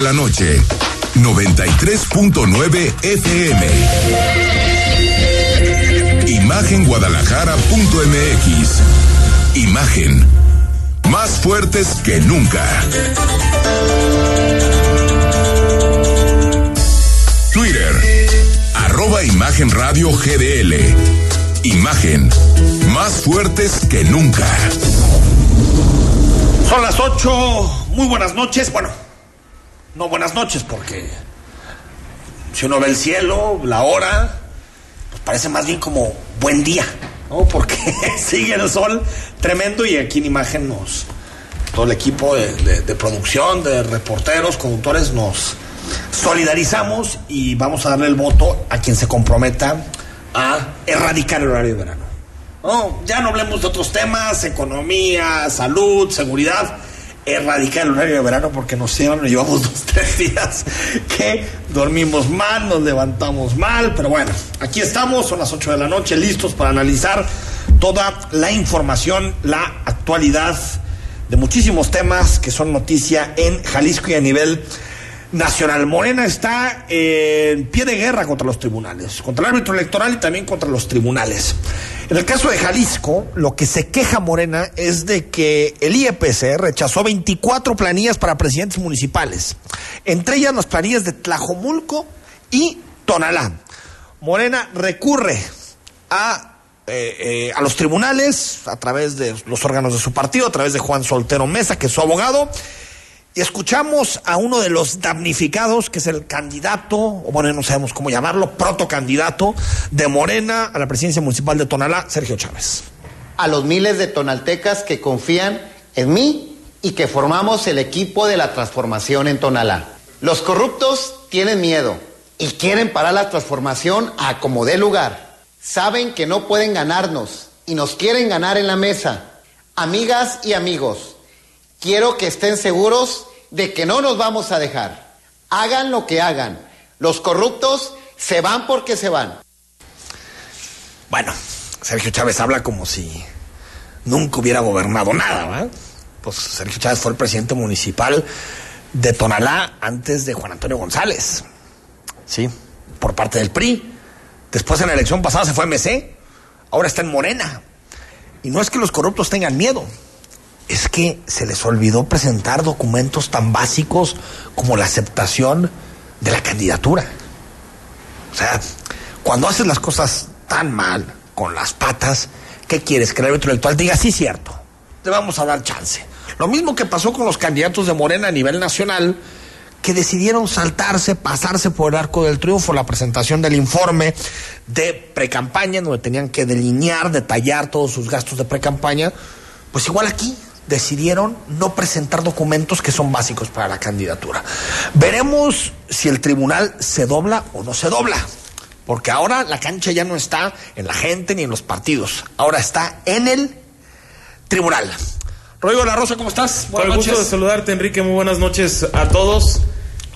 La noche, 93.9 FM. Imagenguadalajara.mx. Imagen. Más fuertes que nunca. Twitter. Arroba Imagen Radio GDL. Imagen. Más fuertes que nunca. Son las 8. Muy buenas noches. Bueno, no buenas noches porque si uno ve el cielo, la hora, pues parece más bien como buen día, ¿no? Porque sigue el sol tremendo y aquí en imagen nos, todo el equipo de, producción, de reporteros, conductores, nos solidarizamos y vamos a darle el voto a quien se comprometa a erradicar el horario de verano. No, ya no hablemos de otros temas, economía, salud, seguridad. Erradicar el horario de verano porque nos llevan, llevamos dos, tres días que dormimos mal, nos levantamos mal, pero bueno, aquí estamos, son las 8 de la noche, listos para analizar toda la información, la actualidad de muchísimos temas que son noticia en Jalisco y a nivel nacional. Morena está en pie de guerra contra los tribunales, contra el árbitro electoral y también contra los tribunales. En el caso de Jalisco, lo que se queja Morena es de que el IEPC rechazó 24 planillas para presidentes municipales, entre ellas las planillas de Tlajomulco y Tonalá. Morena recurre a, eh, eh, a los tribunales a través de los órganos de su partido, a través de Juan Soltero Mesa, que es su abogado, y escuchamos a uno de los damnificados, que es el candidato, o bueno, no sabemos cómo llamarlo, protocandidato de Morena a la presidencia municipal de Tonalá, Sergio Chávez. a los miles de tonaltecas que confían en mí y que formamos el equipo de la transformación en Tonalá. Los corruptos tienen miedo y quieren parar la transformación a como dé lugar. Saben que no pueden ganarnos y nos quieren ganar en la mesa. Amigas y amigos, quiero que estén seguros de que no nos vamos a dejar. Hagan lo que hagan. Los corruptos se van porque se van. Bueno, Sergio Chávez habla como si nunca hubiera gobernado nada, ¿verdad? Pues Sergio Chávez fue el presidente municipal de Tonalá antes de Juan Antonio González. Sí, por parte del PRI. Después en la elección pasada se fue a MC, ahora está en Morena. Y no es que los corruptos tengan miedo, es que se les olvidó presentar documentos tan básicos como la aceptación de la candidatura. O sea, cuando haces las cosas tan mal, con las patas, ¿qué quieres? Que el árbitro electoral diga, sí, cierto, te vamos a dar chance. Lo mismo que pasó con los candidatos de Morena a nivel nacional, que decidieron saltarse, pasarse por el arco del triunfo, la presentación del informe de precampaña, donde tenían que delinear, detallar todos sus gastos de precampaña. Pues igual aquí decidieron no presentar documentos que son básicos para la candidatura. Veremos si el tribunal se dobla o no se dobla. Porque ahora la cancha ya no está en la gente ni en los partidos. Ahora está en el tribunal. Rodrigo La Rosa, ¿cómo estás? Con el gusto de saludarte, Enrique. Muy buenas noches a todos.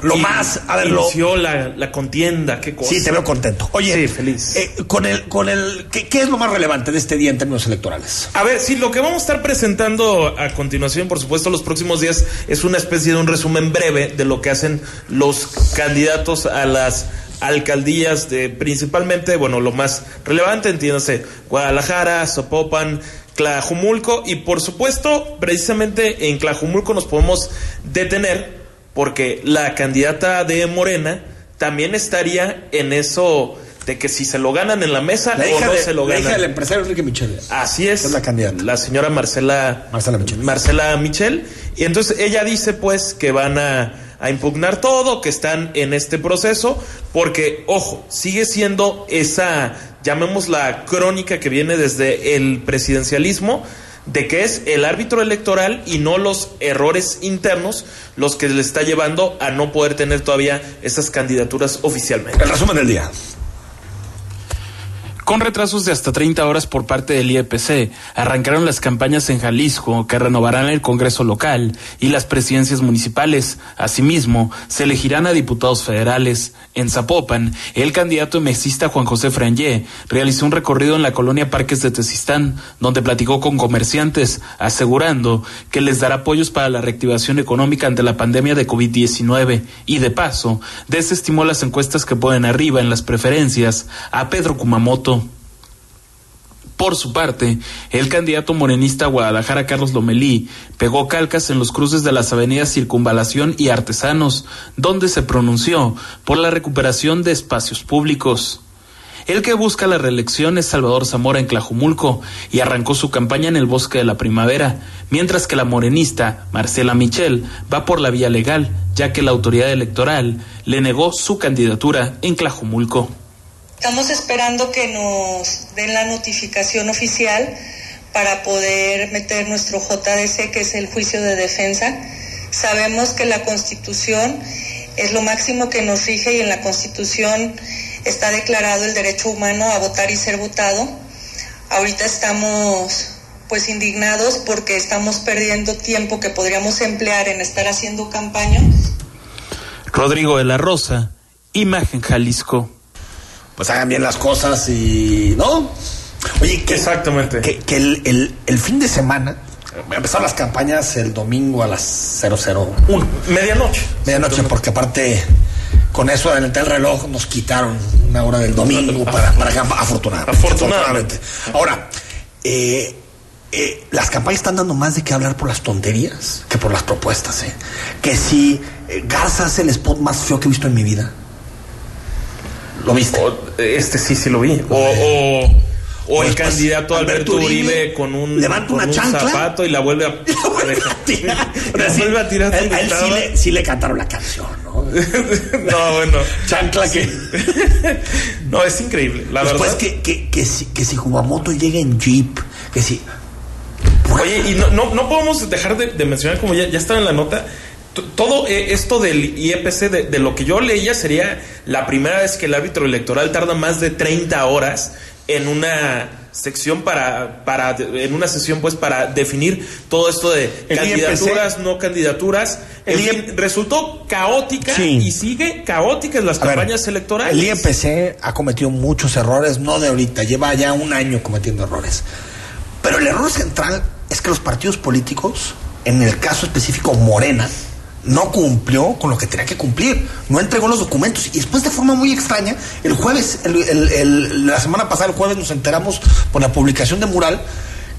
Lo Y más, a ver, lo- inició la, la contienda, qué cosa. Sí, te veo contento. Oye, Sí, feliz. eh, con el, con el, ¿qué, qué es lo más relevante de este día en términos electorales? A ver, sí, lo que vamos a estar presentando a continuación, por supuesto, los próximos días, es una especie de un resumen breve de lo que hacen los candidatos a las alcaldías de principalmente, bueno, lo más relevante, entiéndase, Guadalajara, Zapopan, Tlajumulco y por supuesto, precisamente en Tlajumulco nos podemos detener porque la candidata de Morena también estaría en eso de que si se lo ganan en la mesa La o hija, no de- se lo la ganan. hija del empresario Enrique Michele. Así es. Es la candidata. La señora Marcela. Marcela Michel. Marcela Michel. Y entonces ella dice pues que van a, a impugnar todo, que están en este proceso, porque, ojo, sigue siendo esa, llamémosla crónica que viene desde el presidencialismo, de que es el árbitro electoral y no los errores internos los que le está llevando a no poder tener todavía esas candidaturas oficialmente. El resumen del día. Con retrasos de hasta 30 horas por parte del IEPC, arrancaron las campañas en Jalisco que renovarán el Congreso local y las presidencias municipales. Asimismo, se elegirán a diputados federales. En Zapopan, el candidato emexista Juan José Frangé realizó un recorrido en la colonia Parques de Tezistán, donde platicó con comerciantes, asegurando que les dará apoyos para la reactivación económica ante la pandemia de COVID-19 y, de paso, desestimó las encuestas que ponen arriba en las preferencias a Pedro Kumamoto por su parte, el candidato morenista Guadalajara Carlos Lomelí pegó calcas en los cruces de las avenidas Circunvalación y Artesanos, donde se pronunció por la recuperación de espacios públicos. El que busca la reelección es Salvador Zamora en Clajumulco y arrancó su campaña en el Bosque de la Primavera, mientras que la morenista Marcela Michel va por la vía legal, ya que la autoridad electoral le negó su candidatura en Clajumulco. Estamos esperando que nos den la notificación oficial para poder meter nuestro JDC, que es el juicio de defensa. Sabemos que la Constitución es lo máximo que nos rige y en la Constitución está declarado el derecho humano a votar y ser votado. Ahorita estamos pues indignados porque estamos perdiendo tiempo que podríamos emplear en estar haciendo campaña. Rodrigo de la Rosa, Imagen Jalisco pues hagan bien las cosas y. ¿No? Oye, que. Exactamente. Que, que el, el, fin de semana. Empezaron las campañas el domingo a las 001. Medianoche. Medianoche, porque aparte con eso adelanté el reloj nos quitaron una hora del domingo para, para afortunadamente, afortunadamente. Ahora, eh, eh, las campañas están dando más de qué hablar por las tonterías que por las propuestas. ¿eh? Que si eh, Garza hace el spot más feo que he visto en mi vida ¿Lo viste? este sí, sí lo vi. O, o, o el candidato Alberto, Uribe, con un, levanta una chancla, zapato y la vuelve a, tirar. la vuelve a tirar. él, sí, le, sí, le, cantaron la canción, ¿no? no, bueno. Chancla que. no, es increíble. La Después verdad. que, que, que, si, que si Kumamoto llega en Jeep, que si. Oye, y no, no, no podemos dejar de, de mencionar, como ya, ya estaba en la nota, todo eh, esto del IEPC, de, lo que yo leía, sería la primera vez que el árbitro electoral tarda más de 30 horas en una sección para, para en una sesión pues para definir todo esto de candidaturas, no candidaturas. El resultó caótica y sigue caótica en las campañas electorales. El IEPC ha cometido muchos errores, no de ahorita, lleva ya un año cometiendo errores. Pero el error central es que los partidos políticos, en el caso específico Morena, no cumplió con lo que tenía que cumplir, no entregó los documentos. Y después de forma muy extraña, el jueves, la semana pasada, el jueves nos enteramos por la publicación de Mural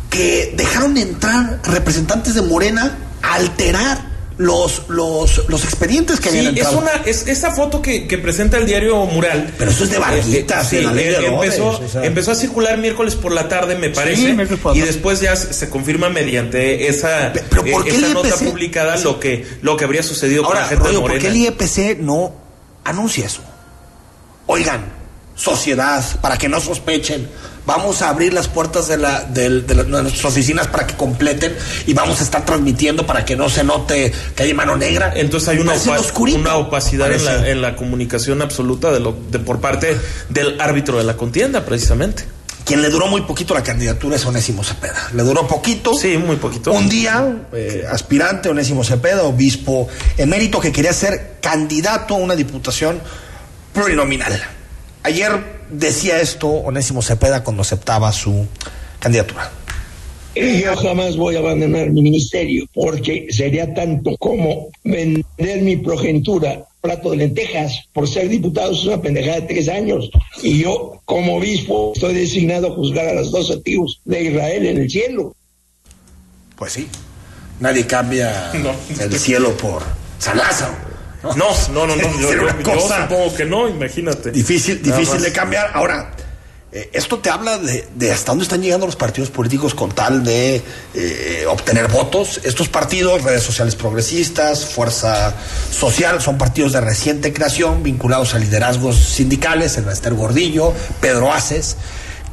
que dejaron entrar representantes de Morena a alterar los, los, los expedientes que habían entrado. Es una, es esa foto que, que, presenta el diario Mural. Pero eso es de barritas, eh, eh, empezó, o sea. empezó a circular miércoles por la tarde, me parece. Sí, y después ya se confirma mediante esa, pero ¿por eh, qué esa el nota publicada lo que, lo que habría sucedido Ahora, con la gente Rodrigo, de Morena. ¿por qué el IEPC no anuncia eso? Oigan, sociedad, para que no sospechen. Vamos a abrir las puertas de, la, de, de, la, de, nuestras oficinas para que completen y vamos a estar transmitiendo para que no se note que hay mano negra. Entonces hay una, opa una opacidad en la, en la, comunicación absoluta de, lo, de por parte del árbitro de la contienda, precisamente. Quien le duró muy poquito la candidatura es Onésimo Cepeda. Le duró poquito. Sí, muy poquito. Un día, eh, aspirante Onésimo Cepeda, obispo emérito, que quería ser candidato a una diputación plurinominal. Ayer decía esto Onésimo Cepeda cuando aceptaba su candidatura. Yo jamás voy a abandonar mi ministerio porque sería tanto como vender mi progenitura plato de lentejas por ser diputado es una pendejada de tres años y yo como obispo estoy designado a juzgar a los dos activos de Israel en el cielo. Pues sí, nadie cambia no. el cielo por San Lázaro. No, no, no, no. Yo, yo, yo, supongo que no, imagínate. Difícil, difícil de cambiar. Ahora, eh, esto te habla de, de, hasta dónde están llegando los partidos políticos con tal de eh, obtener votos. Estos partidos, redes sociales progresistas, Fuerza Social, son partidos de reciente creación, vinculados a liderazgos sindicales, el Bester Gordillo, Pedro Aces,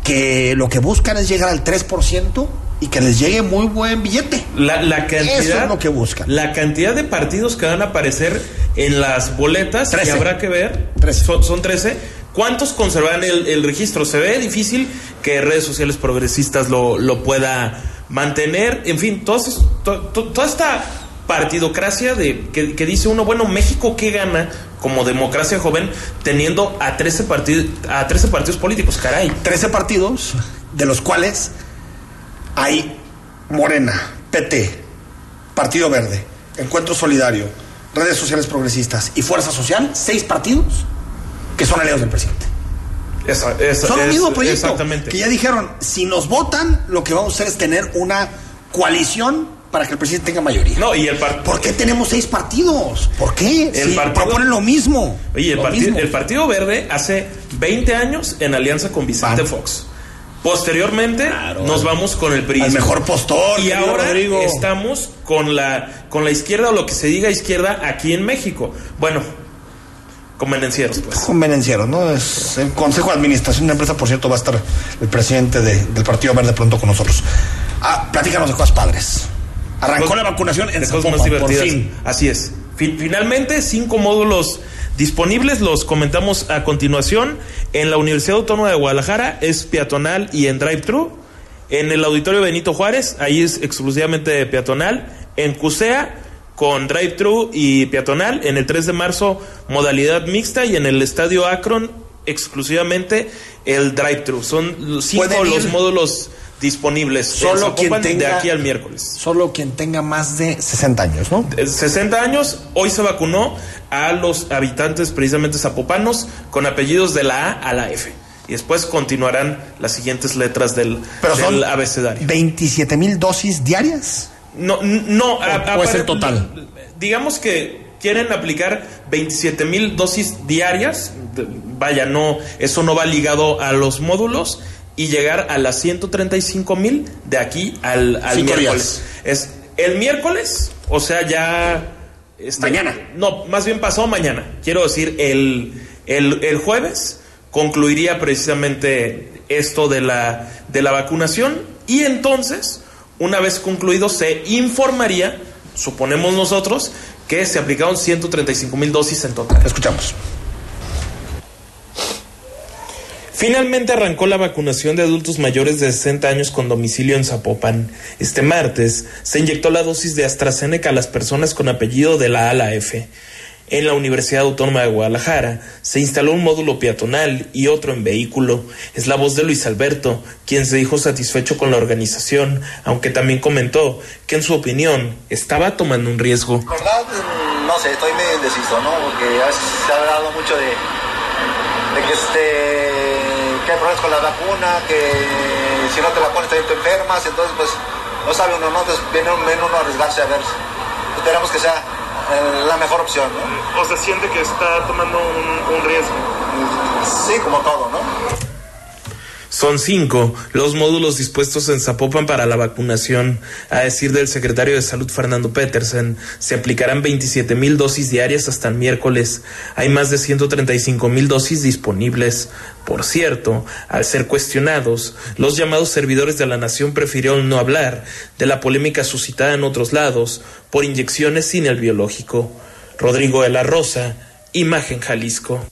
que lo que buscan es llegar al 3% y que les llegue muy buen billete. La, la cantidad, Eso es lo que buscan. La cantidad de partidos que van a aparecer en las boletas 13. que habrá que ver 13. Son, son 13 ¿Cuántos conservarán el, el registro? Se ve difícil que redes sociales progresistas lo, lo pueda mantener. En fin, todo, to, to, toda esta partidocracia de que, que, dice uno, bueno, México qué gana como democracia joven teniendo a 13, partid, a 13 partidos políticos, caray. 13 partidos, de los cuales hay Morena, PT, Partido Verde, Encuentro Solidario, redes sociales progresistas y Fuerza Social, seis partidos que son aliados del presidente. Esa, esa, son es, un mismo proyecto. Exactamente. Que ya dijeron, si nos votan, lo que vamos a hacer es tener una coalición para que el presidente tenga mayoría. No, y el par... ¿Por qué tenemos seis partidos? ¿Por qué? El si partido... proponen lo mismo. Oye, el, lo partido, mismo. el Partido Verde hace 20 años en alianza con Vicente. Fox. Posteriormente Claro. nos vamos con el PRI. Al mejor postor. Y ahora Rodrigo. estamos con la, con la izquierda o lo que se diga izquierda aquí en México. Bueno, convenencieros, pues. convenencieros, ¿no? Es el Consejo de Administración de la empresa, por cierto, va a estar el presidente de- del Partido Verde pronto con nosotros. Ah, platícanos de cosas padres. Arrancó la vacunación en Zapopan, por fin. Así es. Fin- finalmente, cinco módulos disponibles, los comentamos a continuación. En la Universidad Autónoma de Guadalajara es peatonal y en drive-thru. En el Auditorio Benito Juárez, ahí es exclusivamente peatonal. En CUSEA, con drive-thru y peatonal. En el 3 de marzo, modalidad mixta. Y en el Estadio Akron, exclusivamente el drive-thru. Son cinco los módulos disponibles. Solo quien tenga- de aquí al miércoles. Solo quien tenga más de 60 años, ¿no? Eh, 60 años, hoy se vacunó a los habitantes precisamente zapopanos con apellidos de la A a la F. Y después continuarán las siguientes letras del, Pero son del abecedario. 27 mil dosis diarias. No, no, ser apare- total. Digamos que quieren aplicar 27 mil dosis diarias. Vaya, no, eso no va ligado a los módulos y llegar a las 135 mil de aquí al, al Cinco miércoles. Es el miércoles, o sea, ya. Mañana. No, más bien pasado mañana. Quiero decir, el, el, el jueves concluiría precisamente esto de la, de la vacunación y entonces, una vez concluido, se informaría, suponemos nosotros, que se aplicaron 135 mil dosis en total. Escuchamos. Finalmente arrancó la vacunación de adultos mayores de 60 años con domicilio en Zapopan. Este martes se inyectó la dosis de AstraZeneca a las personas con apellido de la A la F. En la Universidad Autónoma de Guadalajara se instaló un módulo peatonal y otro en vehículo. Es la voz de Luis Alberto, quien se dijo satisfecho con la organización, aunque también comentó que en su opinión estaba tomando un riesgo. No sé, estoy medio indeciso, ¿no? Porque se ha hablado mucho de que, este, que hay problemas con la vacuna, que si no te la pones también te enfermas, entonces pues no sabe uno, ¿no? Entonces viene, viene uno a arriesgarse a ver. Esperamos que sea eh, la mejor opción, ¿no? O se siente que está tomando un, riesgo. Sí, como todo, ¿no? Son cinco los módulos dispuestos en Zapopan para la vacunación. A decir del secretario de Salud Fernando Petersen, se aplicarán 27 mil dosis diarias hasta el miércoles. Hay más de 135 mil dosis disponibles. Por cierto, al ser cuestionados, los llamados servidores de la nación prefirieron no hablar de la polémica suscitada en otros lados por inyecciones sin el biológico. Rodrigo de la Rosa, Imagen Jalisco.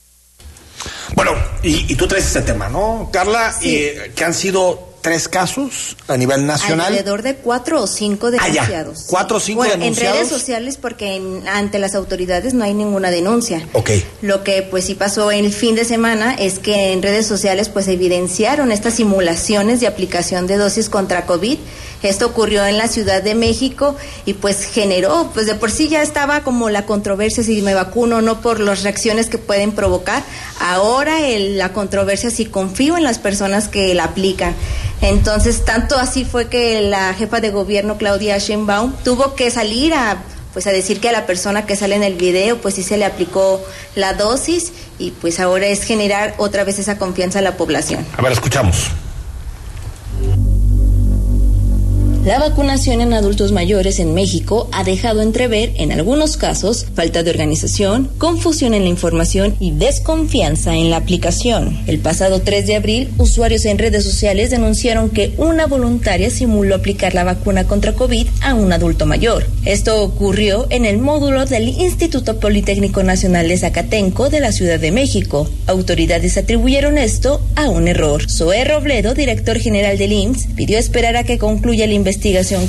Bueno, y, y tú traes ese tema, ¿no, Carla? Sí. Eh, que han sido tres casos a nivel nacional. Alrededor de cuatro o cinco Ah, ya. denunciados. ¿Cuatro o cinco bueno, denunciados? En redes sociales porque en- ante las autoridades no hay ninguna denuncia. Ok. Lo que pues sí pasó el fin de semana es que en redes sociales pues evidenciaron estas simulaciones de aplicación de dosis contra COVID. Esto ocurrió en la Ciudad de México y pues generó, pues de por sí ya estaba como la controversia si me vacuno o no por las reacciones que pueden provocar. Ahora el- la controversia si confío en las personas que la aplican. Entonces, tanto así fue que la jefa de gobierno Claudia Sheinbaum tuvo que salir a pues a decir que a la persona que sale en el video pues sí se le aplicó la dosis y pues ahora es generar otra vez esa confianza a la población. A ver, escuchamos. La vacunación en adultos mayores en México ha dejado entrever, en algunos casos, falta de organización, confusión en la información y desconfianza en la aplicación. El pasado 3 de abril, usuarios en redes sociales denunciaron que una voluntaria simuló aplicar la vacuna contra COVID a un adulto mayor. Esto ocurrió en el módulo del Instituto Politécnico Nacional de Zacatenco de la Ciudad de México. Autoridades atribuyeron esto a un error. Zoé Robledo, director general del IMSS, pidió esperar a que concluya la investigación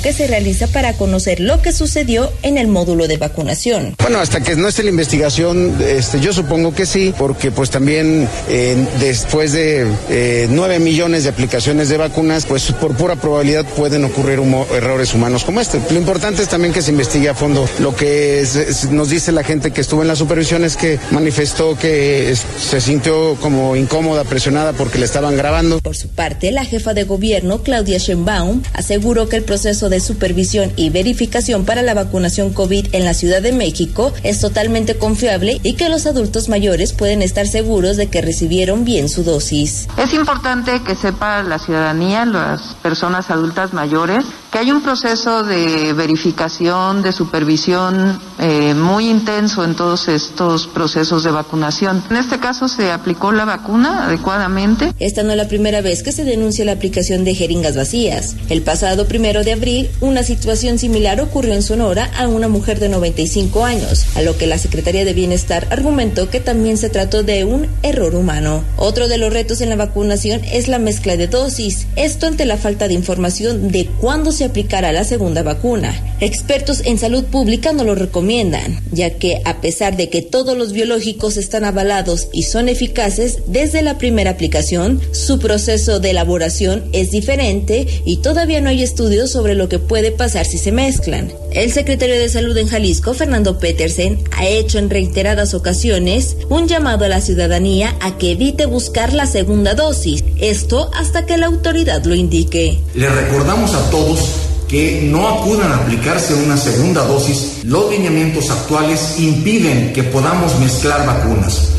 que se realiza para conocer lo que sucedió en el módulo de vacunación. Bueno, hasta que no esté la investigación, este, yo supongo que sí, porque pues también eh, después de eh, nueve millones de aplicaciones de vacunas, pues por pura probabilidad pueden ocurrir errores humanos como este. Lo importante es también que se investigue a fondo. Lo que nos dice la gente que estuvo en la supervisión es que manifestó que se sintió como incómoda, presionada porque le estaban grabando. Por su parte, la jefa de gobierno, Claudia Sheinbaum, aseguró que el proceso de supervisión y verificación para la vacunación COVID en la Ciudad de México es totalmente confiable y que los adultos mayores pueden estar seguros de que recibieron bien su dosis. Es importante que sepa la ciudadanía, las personas adultas mayores, que hay un proceso de verificación, de supervisión eh, muy intenso en todos estos procesos de vacunación. En este caso se aplicó la vacuna adecuadamente. Esta no es la primera vez que se denuncia la aplicación de jeringas vacías. El pasado primero de abril, una situación similar ocurrió en Sonora a una mujer de 95 años, a lo que la Secretaría de Bienestar argumentó que también se trató de un error humano. Otro de los retos en la vacunación es la mezcla de dosis, esto ante la falta de información de cuándo se aplicará la segunda vacuna. Expertos en salud pública no lo recomiendan, ya que a pesar de que todos los biológicos están avalados y son eficaces desde la primera aplicación, su proceso de elaboración es diferente y todavía no hay estudios sobre lo que puede pasar si se mezclan. El secretario de Salud en Jalisco, Fernando Petersen, ha hecho en reiteradas ocasiones un llamado a la ciudadanía a que evite buscar la segunda dosis, esto hasta que la autoridad lo indique. Le recordamos a todos que no acudan a aplicarse una segunda dosis, los lineamientos actuales impiden que podamos mezclar vacunas.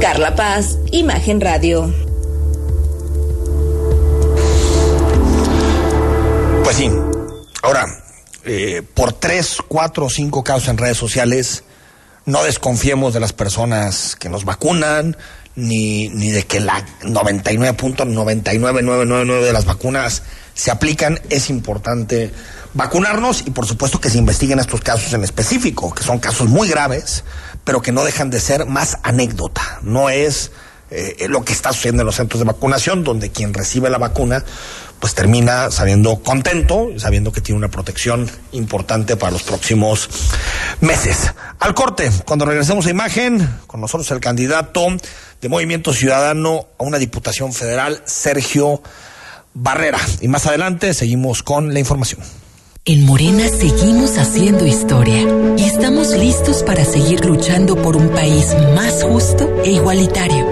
Carla Paz, Imagen Radio. Pues sí. Ahora, eh, por tres, cuatro o cinco casos en redes sociales, no desconfiemos de las personas que nos vacunan, ni, ni de que la 99.99999 de las vacunas se aplican. Es importante vacunarnos y por supuesto que se investiguen estos casos en específico, que son casos muy graves, pero que no dejan de ser más anécdota. No es eh, lo que está sucediendo en los centros de vacunación, donde quien recibe la vacuna pues termina saliendo contento, sabiendo que tiene una protección importante para los próximos meses. Al corte, cuando regresemos a imagen, con nosotros el candidato de Movimiento Ciudadano a una Diputación Federal, Sergio Barrera. Y más adelante seguimos con la información. En Morena seguimos haciendo historia y estamos listos para seguir luchando por un país más justo e igualitario.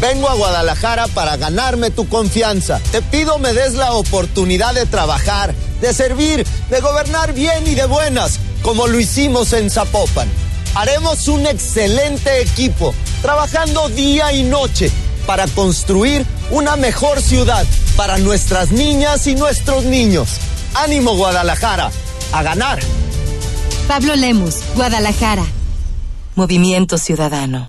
Vengo a Guadalajara para ganarme tu confianza. Te pido me des la oportunidad de trabajar, de servir, de gobernar bien y de buenas, como lo hicimos en Zapopan. Haremos un excelente equipo, trabajando día y noche para construir una mejor ciudad para nuestras niñas y nuestros niños. Ánimo Guadalajara, a ganar. Pablo Lemus, Guadalajara. Movimiento Ciudadano.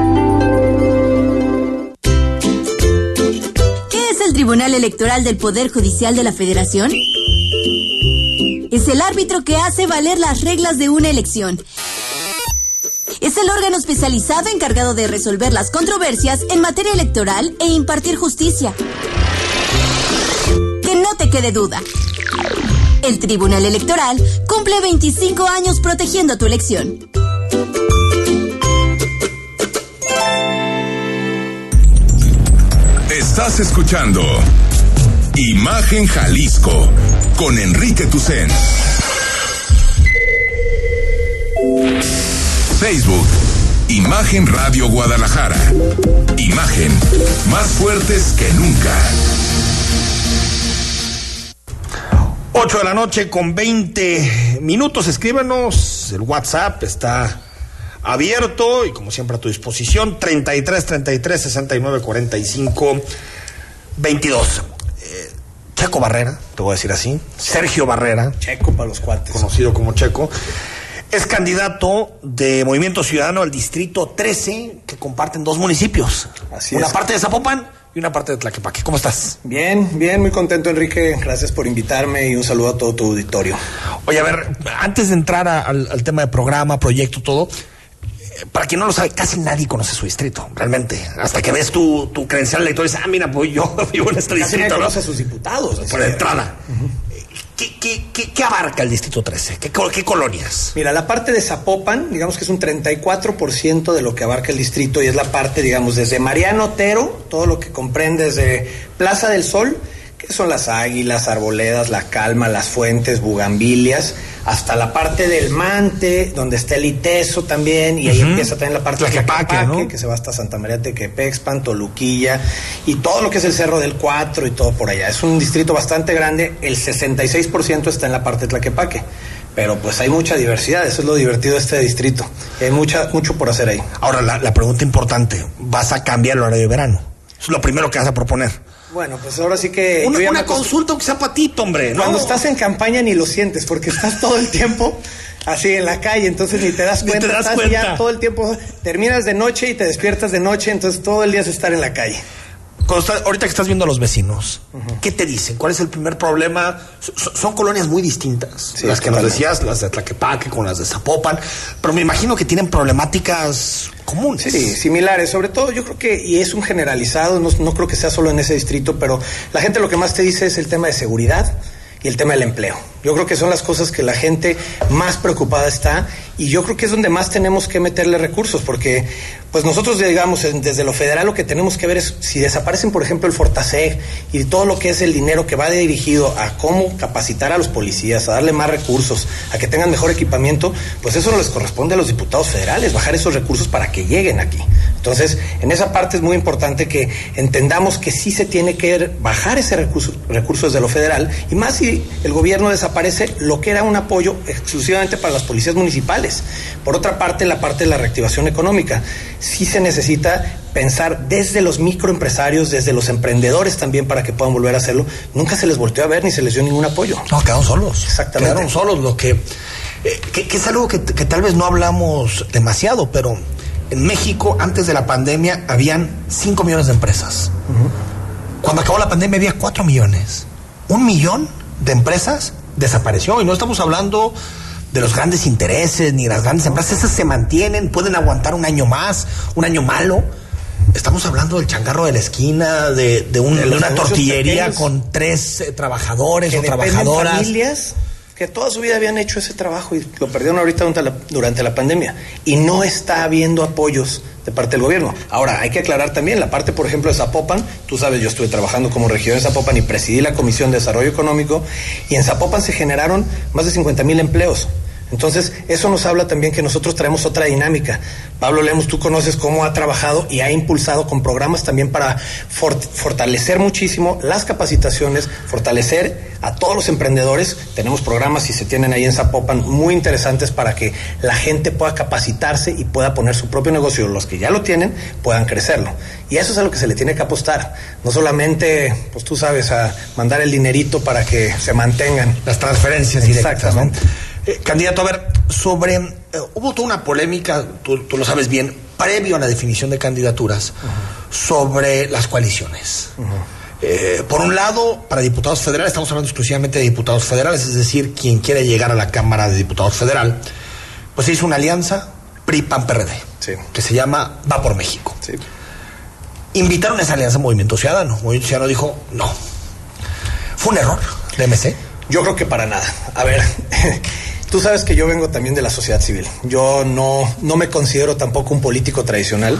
Tribunal Electoral del Poder Judicial de la Federación? Es el árbitro que hace valer las reglas de una elección. Es el órgano especializado encargado de resolver las controversias en materia electoral e impartir justicia. Que no te quede duda. El Tribunal Electoral cumple 25 años protegiendo tu elección. Estás escuchando Imagen Jalisco con Enrique Tucen. Facebook, Imagen Radio Guadalajara. Imagen más fuertes que nunca. 8 de la noche con 20 minutos. Escríbenos. El WhatsApp está abierto y como siempre a tu disposición. 33 33 69 45 22. Eh, Checo Barrera, te voy a decir así. Sergio Barrera. Checo para los cuates. Conocido como Checo. Es candidato de Movimiento Ciudadano al Distrito 13, que comparten dos municipios. Así una es. parte de Zapopan y una parte de Tlaquepaque. ¿Cómo estás? Bien, bien, muy contento Enrique. Gracias por invitarme y un saludo a todo tu auditorio. Oye, a ver, antes de entrar a- al, al tema de programa, proyecto, todo, para quien no lo sabe, casi nadie conoce su distrito, realmente. Hasta que ves tu, tu credencial electoral y dices, ah, mira, pues yo vivo en este Casi nadie distrito. ¿no? conoce a sus diputados. Por entrada. ¿Qué, qué, qué, qué abarca el distrito 13? ¿Qué, co- qué colonias? Mira, la parte de Zapopan, digamos que es un 34% de lo que abarca el distrito y es la parte, digamos, desde Mariano Otero, todo lo que comprende desde Plaza del Sol, que son las águilas, arboledas, la calma, las fuentes, bugambilias, hasta la parte del Mante, donde está el Iteso también, y ahí Ujú. empieza también la parte de Tlaquepaque, Tlaquepaque, ¿no? que se va hasta Santa María Tequepexpan, Toluquilla, y todo lo que es el Cerro del Cuatro y todo por allá. Es un distrito bastante grande, el 66% está en la parte de Tlaquepaque. Pero pues hay mucha diversidad, eso es lo divertido de este distrito. Hay mucha, mucho por hacer ahí. Ahora, la, la pregunta importante, ¿vas a cambiar el horario de verano? Es lo primero que vas a proponer. Bueno, pues ahora sí que... Una, una consulta aunque sea patito, hombre. ¿no? Cuando estás en campaña ni lo sientes, porque estás todo el tiempo así en la calle, entonces ni te das te cuenta. das estás cuenta. ya todo el tiempo, terminas de noche y te despiertas de noche, entonces todo el día es estar en la calle. Ahorita que estás viendo a los vecinos, ¿qué te dicen? ¿Cuál es el primer problema? So- so- son colonias muy distintas. Sí, las que nos decías, las de Tlaquepaque con las de Zapopan. Pero me imagino que tienen problemáticas comunes. Sí, similares. Sobre todo, yo creo que, y es un generalizado, no, no creo que sea solo en ese distrito, pero la gente lo que más te dice es el tema de seguridad y el tema del empleo. Yo creo que son las cosas que la gente más preocupada está y yo creo que es donde más tenemos que meterle recursos, porque pues nosotros, digamos, desde lo federal lo que tenemos que ver es si desaparecen, por ejemplo, el Fortaseg y todo lo que es el dinero que va dirigido a cómo capacitar a los policías, a darle más recursos, a que tengan mejor equipamiento, pues eso no les corresponde a los diputados federales, bajar esos recursos para que lleguen aquí. Entonces, en esa parte es muy importante que entendamos que sí se tiene que bajar ese recurso, recurso desde lo federal, y más si el gobierno desaparece lo que era un apoyo exclusivamente para las policías municipales. Por otra parte, la parte de la reactivación económica. Sí se necesita pensar desde los microempresarios, desde los emprendedores también para que puedan volver a hacerlo. Nunca se les volteó a ver ni se les dio ningún apoyo. No, quedaron solos. Exactamente. Quedaron solos, lo que, eh, que, que es algo que, que tal vez no hablamos demasiado, pero en México, antes de la pandemia, habían 5 millones de empresas. Cuando acabó la pandemia había 4 millones. Un millón de empresas desapareció y no estamos hablando de los grandes intereses ni las grandes empresas. Esas se mantienen, pueden aguantar un año más, un año malo. estamos hablando del changarro de la esquina, de, de, un- De una tortillería pequeños. con tres eh, trabajadores que o trabajadoras. familias que toda su vida habían hecho ese trabajo y lo perdieron ahorita durante la, durante la pandemia. Y no está habiendo apoyos de parte del gobierno. Ahora, hay que aclarar también la parte, por ejemplo, de Zapopan. Tú sabes, yo estuve trabajando como región en Zapopan y presidí la Comisión de Desarrollo Económico y en Zapopan se generaron más de 50 mil empleos. Entonces, eso nos habla también que nosotros traemos otra dinámica. Pablo Lemos, tú conoces cómo ha trabajado y ha impulsado con programas también para for- fortalecer muchísimo las capacitaciones, fortalecer a todos los emprendedores. Tenemos programas y se tienen ahí en Zapopan muy interesantes para que la gente pueda capacitarse y pueda poner su propio negocio. Los que ya lo tienen puedan crecerlo. Y eso es a lo que se le tiene que apostar. No solamente, pues tú sabes, a mandar el dinerito para que se mantengan. Las transferencias directas, ¿no? Eh, candidato, a ver, sobre. eh, hubo toda una polémica, tú, tú lo sabes bien, previo a la definición de candidaturas, sobre las coaliciones. Eh, por un lado, para diputados federales, estamos hablando exclusivamente de diputados federales, es decir, quien quiere llegar a la Cámara de Diputados Federal, pues se hizo una alianza PRI-PAN-PRD, que se llama Va por México. Invitaron a esa alianza Movimiento Ciudadano. Movimiento Ciudadano dijo, no. ¿Fue un error de MC? Yo creo que para nada. A ver, tú sabes que yo vengo también de la sociedad civil. Yo no, no me considero tampoco un político tradicional.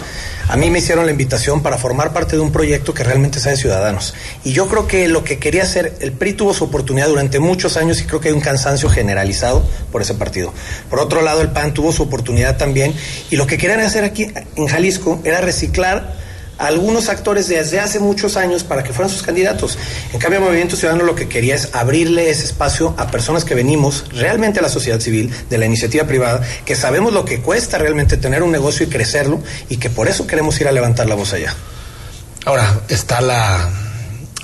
A mí me hicieron la invitación para formar parte de un proyecto que realmente sea de ciudadanos. Y yo creo que lo que quería hacer, el PRI tuvo su oportunidad durante muchos años y creo que hay un cansancio generalizado por ese partido. Por otro lado, el PAN tuvo su oportunidad también. Y lo que querían hacer aquí en Jalisco era reciclar a algunos actores desde hace muchos años para que fueran sus candidatos. En cambio, el Movimiento Ciudadano lo que quería es abrirle ese espacio a personas que venimos realmente a la sociedad civil, de la iniciativa privada, que sabemos lo que cuesta realmente tener un negocio y crecerlo y que por eso queremos ir a levantar la voz allá. Ahora está la,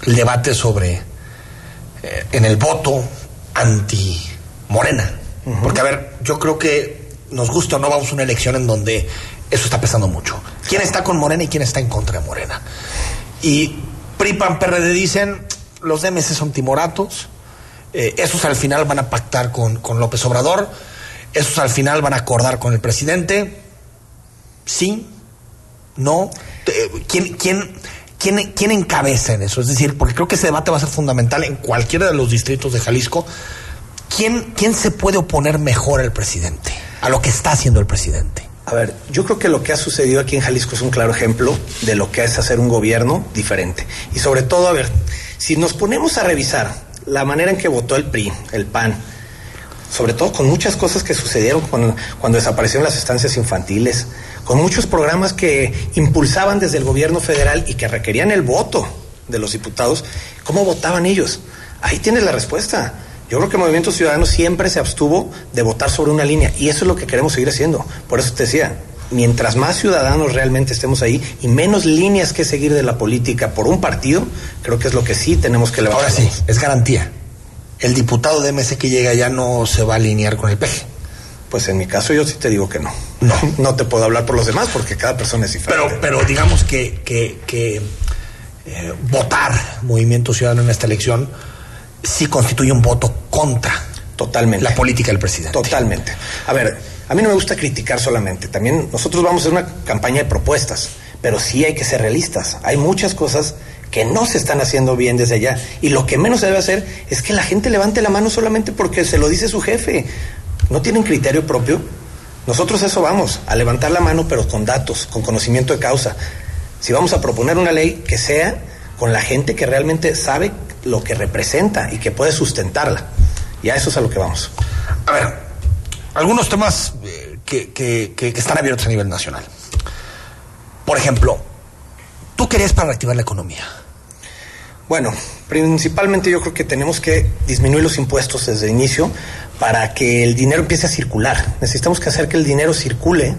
el debate sobre eh, en el voto anti Morena. Porque, a ver, yo creo que nos gusta o no, vamos a una elección en donde eso está pesando mucho. ¿Quién está con Morena y quién está en contra de Morena? Y PRI, PAN, PRD dicen, los DMC son timoratos, eh, esos al final van a pactar con, con López Obrador, esos al final van a acordar con el presidente. Sí, no. ¿Quién, quién, quién, quién encabeza en eso? Es decir, porque creo que ese debate va a ser fundamental en cualquiera de los distritos de Jalisco. ¿Quién, quién se puede oponer mejor al presidente? A lo que está haciendo el presidente. A ver, yo creo que lo que ha sucedido aquí en Jalisco es un claro ejemplo de lo que es hacer un gobierno diferente. Y sobre todo, a ver, si nos ponemos a revisar la manera en que votó el PRI, el PAN, sobre todo con muchas cosas que sucedieron cuando, cuando desaparecieron las estancias infantiles, con muchos programas que impulsaban desde el gobierno federal y que requerían el voto de los diputados, ¿cómo votaban ellos? Ahí tienes la respuesta. Yo creo que el Movimiento Ciudadano siempre se abstuvo de votar sobre una línea y eso es lo que queremos seguir haciendo. Por eso te decía, mientras más ciudadanos realmente estemos ahí y menos líneas que seguir de la política por un partido, creo que es lo que sí tenemos que levantar. Ahora sí, es garantía. El diputado de MC que llega ya no se va a alinear con el PG. Pues en mi caso yo sí te digo que no. No, no te puedo hablar por los demás porque cada persona es diferente. Pero, pero digamos que, que, que eh, votar Movimiento Ciudadano en esta elección sí constituye un voto contra Totalmente. la política del presidente. Totalmente. A ver, a mí no me gusta criticar solamente. También nosotros vamos a hacer una campaña de propuestas, pero sí hay que ser realistas. Hay muchas cosas que no se están haciendo bien desde allá. Y lo que menos se debe hacer es que la gente levante la mano solamente porque se lo dice su jefe. ¿No tienen criterio propio? Nosotros eso vamos, a levantar la mano, pero con datos, con conocimiento de causa. Si vamos a proponer una ley que sea con la gente que realmente sabe lo que representa y que puede sustentarla. Y a eso es a lo que vamos. A ver, algunos temas eh, que, que- que- que están abiertos a nivel nacional. Por ejemplo, tú querías para reactivar la economía. Bueno, principalmente yo creo que tenemos que disminuir los impuestos desde el inicio para que el dinero empiece a circular. Necesitamos que hacer que el dinero circule